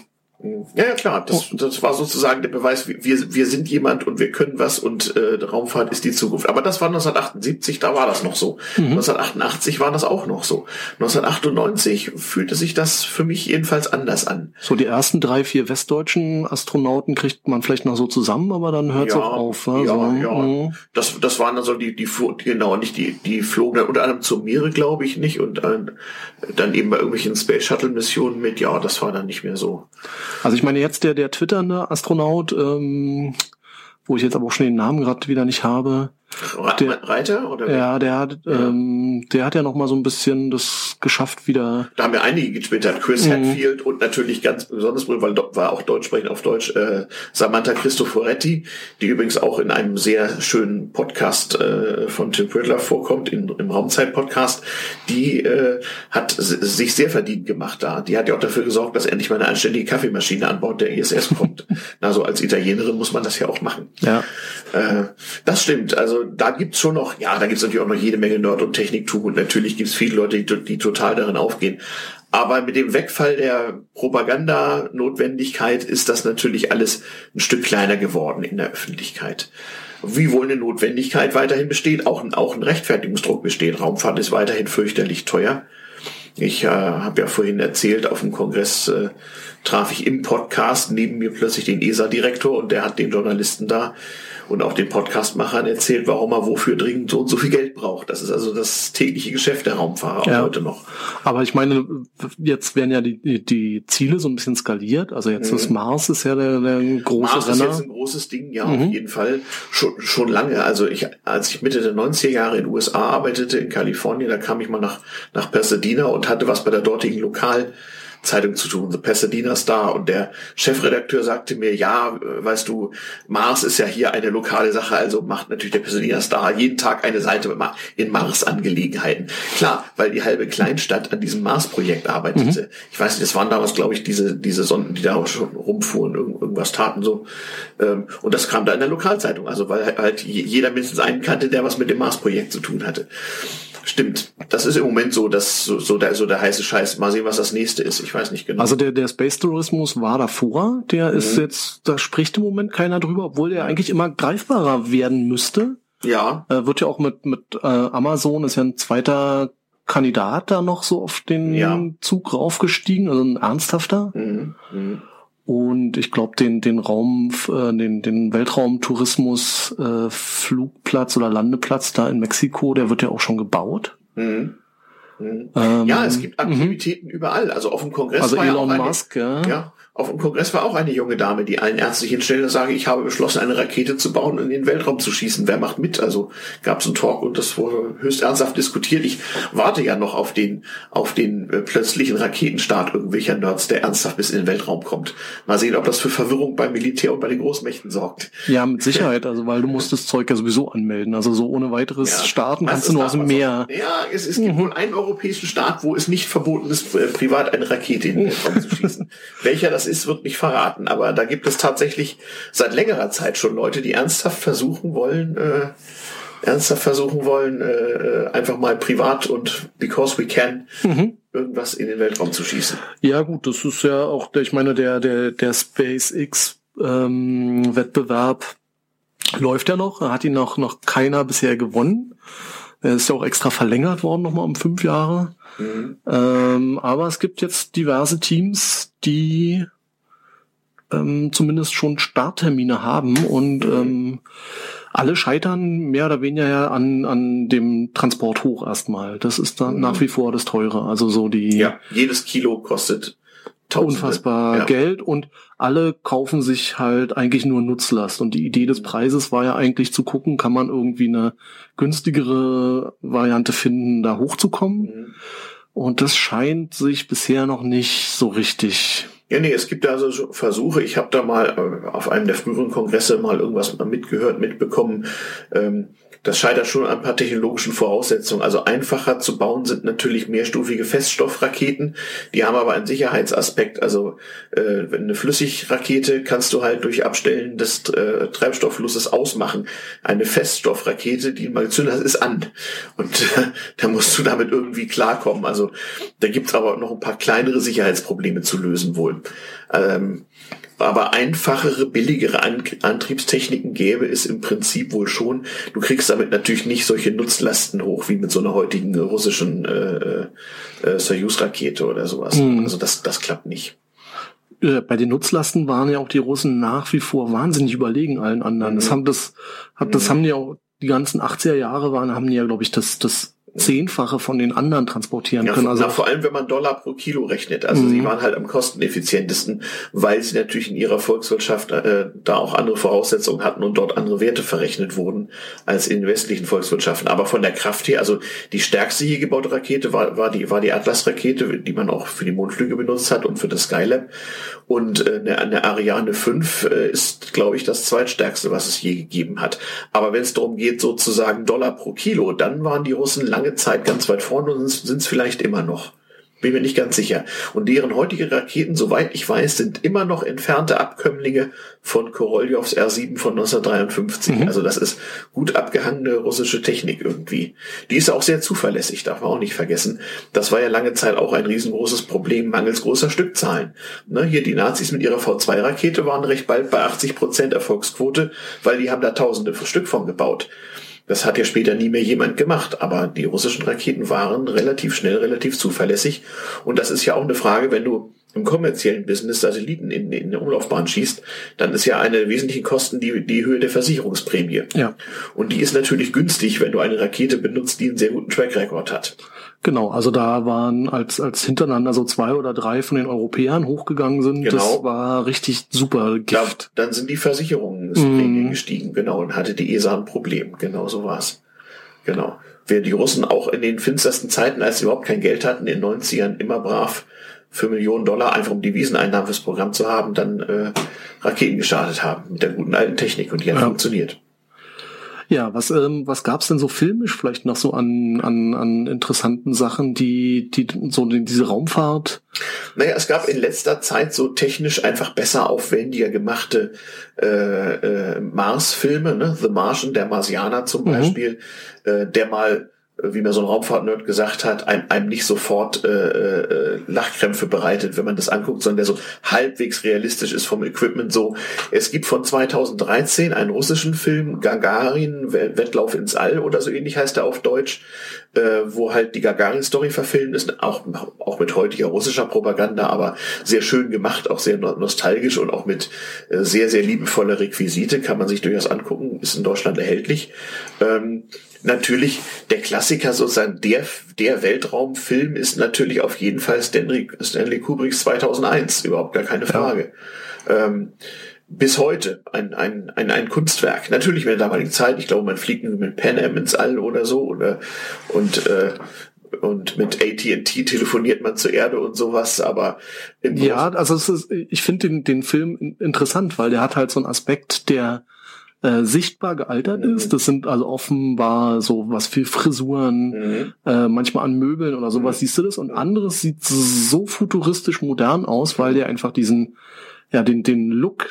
Ja, ja, klar. Das, Oh. das war sozusagen der Beweis, wir, wir sind jemand und wir können was und äh, Raumfahrt ist die Zukunft. Aber das war 1978, da war das noch so. Mhm. 1988 war das auch noch so. 1998 fühlte sich das für mich jedenfalls anders an. so die ersten drei, vier westdeutschen Astronauten kriegt man vielleicht noch so zusammen, aber dann hört es Ja, auch auf. Ne? ja, so, ja. mhm. Das, das waren dann so die, die, genau, nicht die, die flogen dann unter anderem zum Meere, glaube ich, nicht. Und dann, dann eben bei irgendwelchen Space Shuttle Missionen mit. Ja, das war dann nicht mehr so. Also ich meine jetzt der, der twitternde Astronaut, ähm, wo ich jetzt aber auch schon den Namen gerade wieder nicht habe, Der- Reiter oder? ja, der hat, ähm, der hat ja noch mal so ein bisschen das geschafft wieder. Da haben ja einige getwittert. Chris Mhm. Hadfield und natürlich ganz besonders, weil do- war auch Deutsch sprechen auf Deutsch, äh, Samantha Cristoforetti, die übrigens auch in einem sehr schönen Podcast äh, von Tim Pritler vorkommt, in, im Raumzeit-Podcast, die äh, hat sich sehr verdient gemacht da. Die hat ja auch dafür gesorgt, dass endlich mal eine anständige Kaffeemaschine an Bord der ISS kommt. *laughs* Na, so als Italienerin muss man das ja auch machen. Ja. Äh, das stimmt. Also da gibt's schon noch, ja, da gibt's natürlich auch noch jede Menge Nerd- und Techniktum und natürlich gibt's viele Leute, die, die total darin aufgehen. Aber mit dem Wegfall der Propagandanotwendigkeit ist das natürlich alles ein Stück kleiner geworden in der Öffentlichkeit. wie wohl eine Notwendigkeit weiterhin besteht, auch, ein- auch ein Rechtfertigungsdruck besteht. Raumfahrt ist weiterhin fürchterlich teuer. Ich äh, habe ja vorhin erzählt, auf dem Kongress äh, traf ich im Podcast neben mir plötzlich den ESA-Direktor und der hat den Journalisten da und auch den Podcastmachern erzählt, warum er wofür dringend so und so viel Geld braucht. Das ist also das tägliche Geschäft der Raumfahrer auch Ja. heute noch. Aber ich meine, jetzt werden ja die, die, Ziele so ein bisschen skaliert. Also jetzt das Mars ist ja der, der große Mhm. Mars ist Renner. jetzt ein großes Ding, ja, Mhm. auf jeden Fall. Schon, schon lange. Also ich, als ich Mitte der 90er Jahre in den USA arbeitete, in Kalifornien, da kam ich mal nach, nach Pasadena und hatte was bei der dortigen Lokalzeitung zu tun, The Pasadena Star. Und der Chefredakteur sagte mir, ja, weißt du, Mars ist ja hier eine lokale Sache, also macht natürlich der Pasadena Star jeden Tag eine Seite in Mars-Angelegenheiten. Klar, weil die halbe Kleinstadt an diesem Mars-Projekt arbeitete. Ich weiß nicht, das waren damals, glaube ich, diese, diese Sonden, die da auch schon rumfuhren, irgend- irgendwas taten so. Ähm, Und das kam da in der Lokalzeitung, also weil halt je- jeder mindestens einen kannte, der was mit dem Mars-Projekt zu tun hatte. Stimmt. Das ist im Moment so, dass so, so, der, so der heiße Scheiß. Mal sehen, was das nächste ist. Ich weiß nicht genau. Also der, der Space Tourismus war davor, der Mhm. ist jetzt, da spricht im Moment keiner drüber, obwohl der eigentlich immer greifbarer werden müsste. ja, Äh, wird ja auch mit, mit äh, Amazon, ist ja ein zweiter Kandidat da noch so auf den Ja. Zug raufgestiegen, also ein ernsthafter. mhm. Mhm. Und ich glaube, den, den Raum, äh, den, den Weltraumtourismus äh, Flugplatz oder Landeplatz da in Mexiko, der wird ja auch schon gebaut. Mhm. Mhm. Ähm, Ja, es gibt mhm. Aktivitäten überall. Also auf dem Kongress Also Elon auch eine, Musk, ja. Ja, auf dem Kongress war auch eine junge Dame, die allen ernstlich hinstellte und sage, ich habe beschlossen, eine Rakete zu bauen und in den Weltraum zu schießen. Wer macht mit? Also gab es einen Talk und das wurde höchst ernsthaft diskutiert. Ich warte ja noch auf den, auf den äh, plötzlichen Raketenstart irgendwelcher Nerds, der ernsthaft bis in den Weltraum kommt. Mal sehen, ob das für Verwirrung beim Militär und bei den Großmächten sorgt. Ja, mit Sicherheit, also weil du musst das Zeug ja sowieso anmelden. Also so ohne weiteres Ja. starten kannst du nur aus dem Meer. auch- Ja, es, es gibt wohl einen europäischen Staat, wo es nicht verboten ist, äh, privat eine Rakete in den Weltraum zu schießen. *laughs* Welcher das ist, wird nicht verraten. Aber da gibt es tatsächlich seit längerer Zeit schon Leute, die ernsthaft versuchen wollen, äh, ernsthaft versuchen wollen, äh, äh, einfach mal privat und because we can irgendwas in den Weltraum zu schießen. Ja gut, das ist ja auch, der- ich meine, der, der, der SpaceX ähm, Wettbewerb läuft ja noch, hat ihn noch, noch keiner bisher gewonnen. Er ist ja auch extra verlängert worden, nochmal um fünf Jahre. Ähm, aber es gibt jetzt diverse Teams, die ähm, zumindest schon Starttermine haben und ähm, alle scheitern mehr oder weniger ja an, an dem Transport hoch erstmal. Das ist dann nach wie vor das Teure. Also so die Ja, jedes Kilo kostet Tausende. unfassbar ja. Geld und alle kaufen sich halt eigentlich nur Nutzlast. Und die Idee des Preises war ja eigentlich zu gucken, kann man irgendwie eine günstigere Variante finden, da hochzukommen. Mhm. Und das scheint sich bisher noch nicht so richtig. Ja, nee, es gibt da also so Versuche. Ich habe da mal äh, auf einem der früheren Kongresse mal irgendwas mitgehört, mitbekommen. Ähm, das scheitert schon an ein paar technologischen Voraussetzungen. Also einfacher zu bauen sind natürlich mehrstufige Feststoffraketen. Die haben aber einen Sicherheitsaspekt. Also äh, eine Flüssigrakete kannst du halt durch Abstellen des äh, Treibstoffflusses ausmachen. Eine Feststoffrakete, die mal gezündet hast, ist an. Und äh, da musst du damit irgendwie klarkommen. Also da gibt's aber noch ein paar kleinere Sicherheitsprobleme zu lösen wohl. Ähm, aber einfachere, billigere An Antriebstechniken gäbe es im Prinzip wohl schon. Du kriegst damit natürlich nicht solche Nutzlasten hoch wie mit so einer heutigen russischen äh, äh, Soyuz-Rakete oder sowas. Mhm. Also das, das klappt nicht. Äh, Bei den Nutzlasten waren ja auch die Russen nach wie vor wahnsinnig überlegen allen anderen. Das Mhm. haben das, das Mhm. haben die auch die ganzen 80er Jahre waren, haben die ja, glaube ich, das, das Zehnfache von den anderen transportieren Ja, können. vor, Also na, vor allem, wenn man Dollar pro Kilo rechnet. Also Mhm. sie waren halt am kosteneffizientesten, weil sie natürlich in ihrer Volkswirtschaft äh, da auch andere Voraussetzungen hatten und dort andere Werte verrechnet wurden als in westlichen Volkswirtschaften. Aber von der Kraft her, also die stärkste je gebaute Rakete war, war die, war die Atlas-Rakete, die man auch für die Mondflüge benutzt hat und für das Skylab. Und äh, eine, eine Ariane 5 äh, ist, glaube ich, das zweitstärkste, was es je gegeben hat. Aber wenn es darum geht, sozusagen Dollar pro Kilo, dann waren die Russen lange Zeit ganz weit vorne und sind es vielleicht immer noch. bin mir nicht ganz sicher. Und deren heutige Raketen, soweit ich weiß, sind immer noch entfernte Abkömmlinge von Koroljovs R7 von 1953. Mhm. Also das ist gut abgehangene russische Technik irgendwie. Die ist auch sehr zuverlässig, darf man auch nicht vergessen. Das war ja lange Zeit auch ein riesengroßes Problem mangels großer Stückzahlen. Ne, hier die Nazis mit ihrer V2-Rakete waren recht bald bei 80 Prozent Erfolgsquote, weil die haben da tausende Stück von gebaut. Das hat ja später nie mehr jemand gemacht, aber die russischen Raketen waren relativ schnell, relativ zuverlässig. Und das ist ja auch eine Frage, wenn du im kommerziellen Business Satelliten in, in eine Umlaufbahn schießt, dann ist ja eine wesentliche Kosten die, die Höhe der Versicherungsprämie. Ja. Und die ist natürlich günstig, wenn du eine Rakete benutzt, die einen sehr guten Track Record hat. Genau, also da waren als, als hintereinander so zwei oder drei von den Europäern hochgegangen sind, Genau. das war richtig super Gift. dann sind die Versicherungsprämien Mhm. gestiegen, genau, und hatte die ESA ein Problem. Genau so war's. Genau. Während die Russen auch in den finstersten Zeiten, als sie überhaupt kein Geld hatten, in den 90ern immer brav für Millionen Dollar, einfach um Deviseneinnahmen fürs Programm zu haben, dann äh, Raketen gestartet haben mit der guten alten Technik und die hat Ja. funktioniert. Ja, was, ähm, was gab's denn so filmisch vielleicht noch so an, an, an interessanten Sachen, die, die so die- diese Raumfahrt? Naja, es gab in letzter Zeit so technisch einfach besser, aufwendiger gemachte äh, äh, Mars-Filme, ne? The Martian, der Marsianer zum Mhm. Beispiel, äh, der mal, wie mir so ein Raumfahrt-Nerd gesagt hat, einem, einem nicht sofort äh, äh, Lachkrämpfe bereitet, wenn man das anguckt, sondern der so halbwegs realistisch ist vom Equipment so. Es gibt von 2013 einen russischen Film, Gagarin, We- Wettlauf ins All oder so ähnlich heißt er auf Deutsch, äh, wo halt die Gagarin-Story verfilmt ist, auch, auch mit heutiger russischer Propaganda, aber sehr schön gemacht, auch sehr no- nostalgisch und auch mit äh, sehr, sehr liebevoller Requisite, kann man sich durchaus angucken, ist in Deutschland erhältlich. Ähm, natürlich, der Klassiker sozusagen, der, der Weltraumfilm ist natürlich auf jeden Fall Stanley, Stanley Kubricks 2001, überhaupt gar keine Frage. Ähm, bis heute ein, ein, ein, ein Kunstwerk. Natürlich mit der damaligen Zeit. Ich glaube, man fliegt mit Pan Am ins All oder so oder und äh, und mit AT&T telefoniert man zur Erde und sowas, aber im Ja, also ist, ich finde den, den Film in- interessant, weil der hat halt so einen Aspekt, der äh, sichtbar gealtert Mhm. ist. Das sind also offenbar so was für Frisuren, Mhm. äh, manchmal an Möbeln oder sowas siehst du das und anderes sieht so futuristisch modern aus, weil der einfach diesen, ja, den, den Look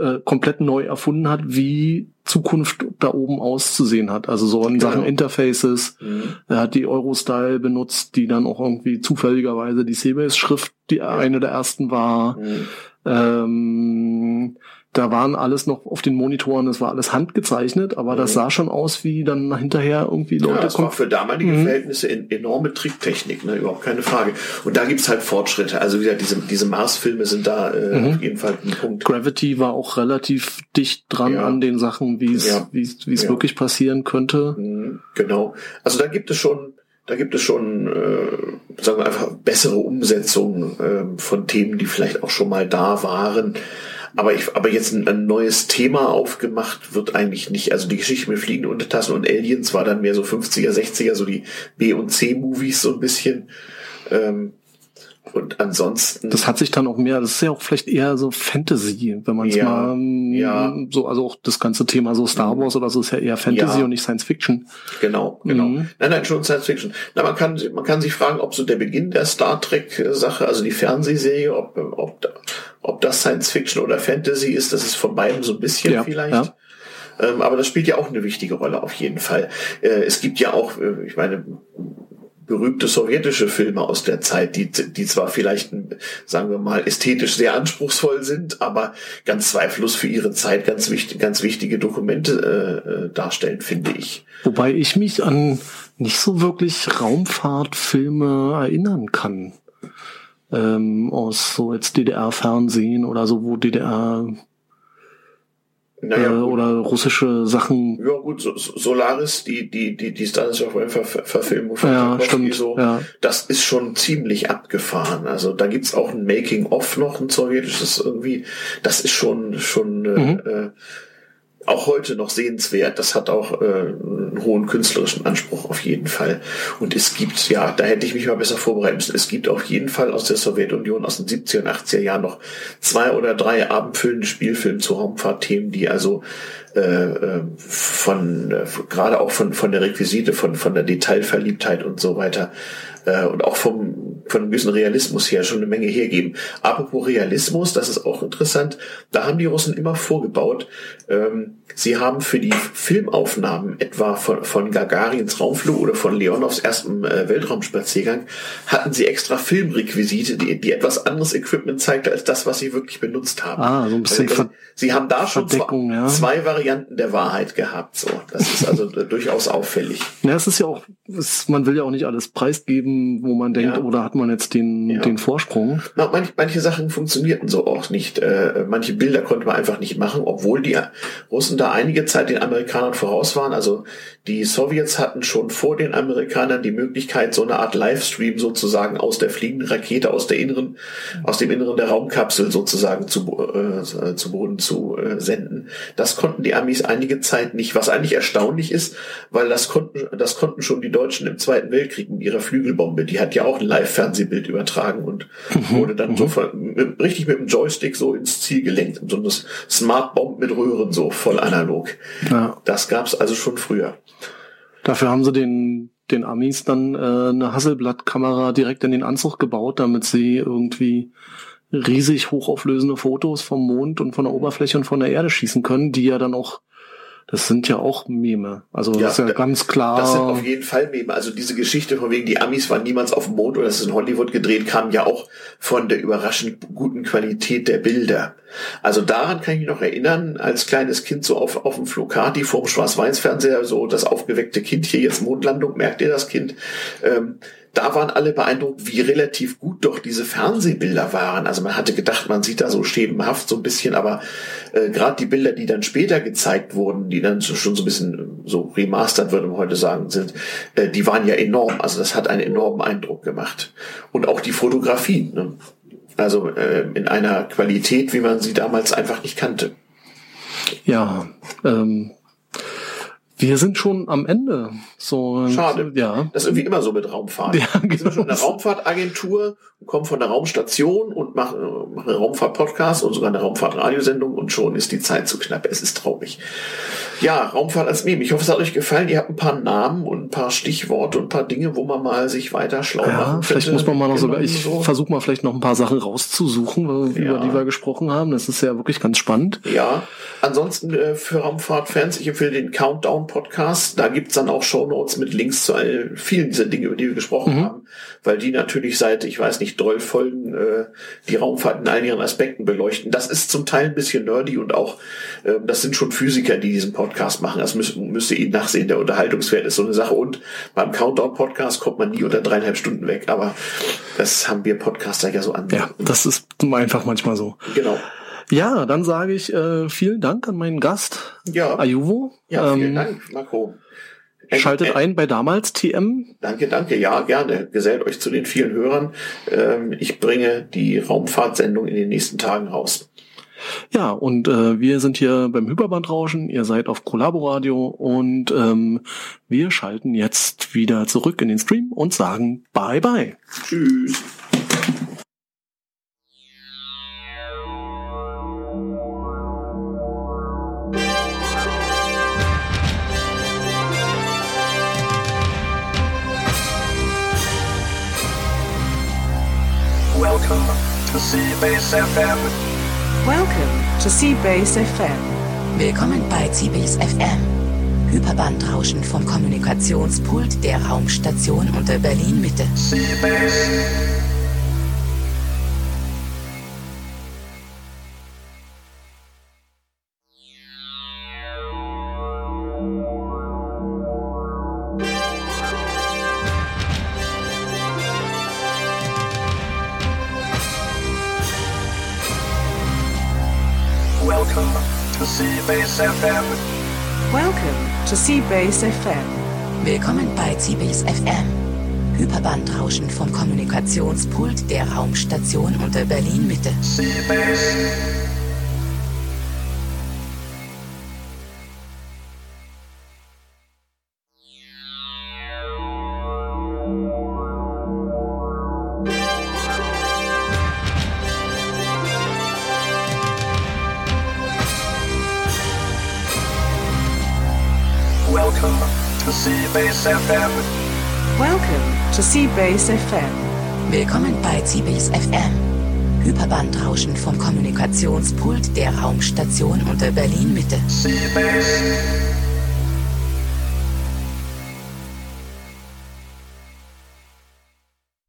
äh, komplett neu erfunden hat, wie Zukunft da oben auszusehen hat. Also so in Genau. Sachen Interfaces. Mhm. Er hat die Eurostyle benutzt, die dann auch irgendwie zufälligerweise die Seabase-Schrift, die eine der ersten war. Mhm. Ähm, da waren alles noch auf den Monitoren, das war alles handgezeichnet, aber das Mhm. sah schon aus, wie dann hinterher irgendwie Ja, Leute das war für damalige Mhm. Verhältnisse en enorme Tricktechnik, ne? überhaupt keine Frage. Und da gibt's halt Fortschritte. Also wie gesagt, diese, diese Mars-Filme sind da äh, Mhm. auf jeden Fall ein Punkt. Gravity war auch relativ dicht dran Ja. an den Sachen, wie es Ja. wie es wie es Ja. wirklich passieren könnte. Mhm, Genau. Also da gibt es schon, da gibt es schon, äh, sagen wir einfach bessere Umsetzungen ähm, von Themen, die vielleicht auch schon mal da waren. Aber ich, aber jetzt ein, ein neues Thema aufgemacht wird eigentlich nicht. Also die Geschichte mit fliegenden Untertassen und Aliens war dann mehr so 50er, 60er, so die B- und C-Movies so ein bisschen. Ähm, und ansonsten. Das hat sich dann auch mehr, das ist ja auch vielleicht eher so Fantasy, wenn man es Ja, mal ja. so, also auch das ganze Thema so Star Wars oder so ist ja eher Fantasy Ja. und nicht Science Fiction. Genau, genau. Mhm. Nein, nein, schon Science Fiction. Na, man kann, man kann sich fragen, ob so der Beginn der Star Trek Sache, also die Fernsehserie, ob, ob, da- ob das Science Fiction oder Fantasy ist, das ist von beidem so ein bisschen Ja, vielleicht. ja. Ähm, aber das spielt ja auch eine wichtige Rolle auf jeden Fall. Äh, es gibt ja auch, äh, ich meine, berühmte sowjetische Filme aus der Zeit, die, die zwar vielleicht, sagen wir mal, ästhetisch sehr anspruchsvoll sind, aber ganz zweifellos für ihre Zeit ganz wichtig, ganz wichtige Dokumente äh, äh, darstellen, finde ich. Wobei ich mich an nicht so wirklich Raumfahrtfilme erinnern kann. Ähm, aus so jetzt DDR-Fernsehen oder so, wo DDR Naja, äh, oder russische Sachen. Ja gut, so, so- Solaris, die die die die of Rain Ver Verfilmung von Ja, stimmt. so, Ja. das ist schon ziemlich abgefahren. Also da gibt's auch ein Making of noch ein sowjetisches irgendwie. Das ist schon schon äh, Mhm. äh, auch heute noch sehenswert. Das hat auch äh, einen hohen künstlerischen Anspruch auf jeden Fall. Und es gibt, ja, da hätte ich mich mal besser vorbereiten müssen. Es gibt auf jeden Fall aus der Sowjetunion aus den 70er und 80er Jahren noch zwei oder drei abendfüllende Spielfilme zu Raumfahrtthemen, die also äh, äh von äh, gerade auch von von der Requisite, von von der Detailverliebtheit und so weiter äh, und auch vom, von einem gewissen Realismus her schon eine Menge hergeben. Apropos Realismus, das ist auch interessant, da haben die Russen immer vorgebaut, ähm, sie haben für die Filmaufnahmen etwa von, von Gagarins Raumflug oder von Leonovs ersten äh, Weltraumspaziergang, hatten sie extra Filmrequisite, die, die etwas anderes Equipment zeigte als das, was sie wirklich benutzt haben. Ah, so ein bisschen also, Sie haben da schon zwei, ja. zwei Varianten der Wahrheit gehabt. So, das ist also *laughs* durchaus auffällig. Ja, es ist ja auch, es, man will ja auch nicht alles preisgeben wo man denkt, ja. oder hat man jetzt den, ja. den Vorsprung? Na, manch, manche Sachen funktionierten so auch nicht. Äh, manche Bilder konnte man einfach nicht machen, obwohl die Russen da einige Zeit den Amerikanern voraus waren. Also die Sowjets hatten schon vor den Amerikanern die Möglichkeit, so eine Art Livestream sozusagen aus der fliegenden Rakete, aus der inneren, aus dem Inneren der Raumkapsel sozusagen zu, äh, zu Boden zu äh, senden. Das konnten die Amis einige Zeit nicht, was eigentlich erstaunlich ist, weil das konnten, das konnten schon die Deutschen im Zweiten Weltkrieg mit ihrer Flügelbombe Atombombe, die hat ja auch ein Live-Fernsehbild übertragen und mhm. wurde dann mhm. so mit, richtig mit dem Joystick so ins Ziel gelenkt. So eine Smart Bomb mit Röhren so voll analog. Ja. Das gab's also schon früher. Dafür haben sie den den Amis dann äh, eine Hasselblatt-Kamera direkt in den Anzug gebaut, damit sie irgendwie riesig hochauflösende Fotos vom Mond und von der Oberfläche und von der Erde schießen können, die ja dann auch das sind ja auch Meme. Also ja, das ist ja ganz klar. Das sind auf jeden Fall Meme. Also diese Geschichte von wegen, die Amis waren niemals auf dem Mond oder es ist in Hollywood gedreht, kam ja auch von der überraschend guten Qualität der Bilder. Also daran kann ich mich noch erinnern, als kleines Kind so auf, auf dem Flokati vorm Schwarz-Weiß-Fernseher, so das aufgeweckte Kind hier jetzt Mondlandung, merkt ihr das Kind? Ähm, da waren alle beeindruckt, wie relativ gut doch diese Fernsehbilder waren. Also man hatte gedacht, man sieht da so schemenhaft so ein bisschen, aber äh, gerade die Bilder, die dann später gezeigt wurden, die dann so, schon so ein bisschen so remastered, würde man heute sagen, sind, äh, die waren ja enorm. Also das hat einen enormen Eindruck gemacht. Und auch die Fotografie. Ne? Also äh, in einer Qualität, wie man sie damals einfach nicht kannte. Ja, ähm, wir sind schon am Ende. So, Schade. Ja. Das ist irgendwie immer so mit Raumfahrt. Ja, genau. Wir sind schon in der Raumfahrtagentur, kommen von der Raumstation und machen, machen einen Raumfahrt-Podcast und sogar eine Raumfahrt-Radiosendung und schon ist die Zeit zu knapp. Es ist traurig. Ja, Raumfahrt als Meme. Ich hoffe, es hat euch gefallen. Ihr habt ein paar Namen und ein paar Stichworte und ein paar Dinge, wo man mal sich weiter schlau ja, machen Vielleicht muss man mal noch sogar, ich so. versuche mal vielleicht noch ein paar Sachen rauszusuchen, ja. über die wir gesprochen haben. Das ist ja wirklich ganz spannend. Ja. Ansonsten äh, für Raumfahrt-Fans, ich empfehle den Countdown-Podcast. Da gibt's dann auch Shownotes mit Links zu all, vielen dieser Dinge, über die wir gesprochen mhm. haben. Weil die natürlich seit, ich weiß nicht, 12 Folgen äh, die Raumfahrt in all ihren Aspekten beleuchten. Das ist zum Teil ein bisschen nerdy und auch, äh, das sind schon Physiker, die diesen Podcast Podcast machen. Das müsste, müsste ihn nachsehen. Der Unterhaltungswert ist so eine Sache. Und beim Countdown-Podcast kommt man nie unter dreieinhalb Stunden weg. Aber das haben wir Podcaster ja so an. Ja, das ist einfach manchmal so. Genau. Ja, dann sage ich äh, vielen Dank an meinen Gast, ja. Ayuvo. Ja, vielen ähm, Dank, Marco. Schaltet ein bei damals TM. Danke, danke. Ja, gerne. Gesellt euch zu den vielen Hörern. Ähm, ich bringe die Raumfahrtsendung in den nächsten Tagen raus. Ja, und äh, wir sind hier beim Hyperbandrauschen, ihr seid auf Collaboradio und ähm, wir schalten jetzt wieder zurück in den Stream und sagen Bye bye. Tschüss. Seabase FM. Welcome to Seabase FM. Willkommen bei Seabase FM. Hyperbandrauschen vom Kommunikationspult der Raumstation unter Berlin Mitte. Seabase. FM. Welcome to Seabase FM. Willkommen bei Seabase FM. Hyperbandrauschen vom Kommunikationspult der Raumstation unter Berlin Mitte. Seabase. FM. Welcome to Seabase FM. Willkommen bei CBase FM. Hyperbandrauschen vom Kommunikationspult der Raumstation unter Berlin Mitte. Seabase.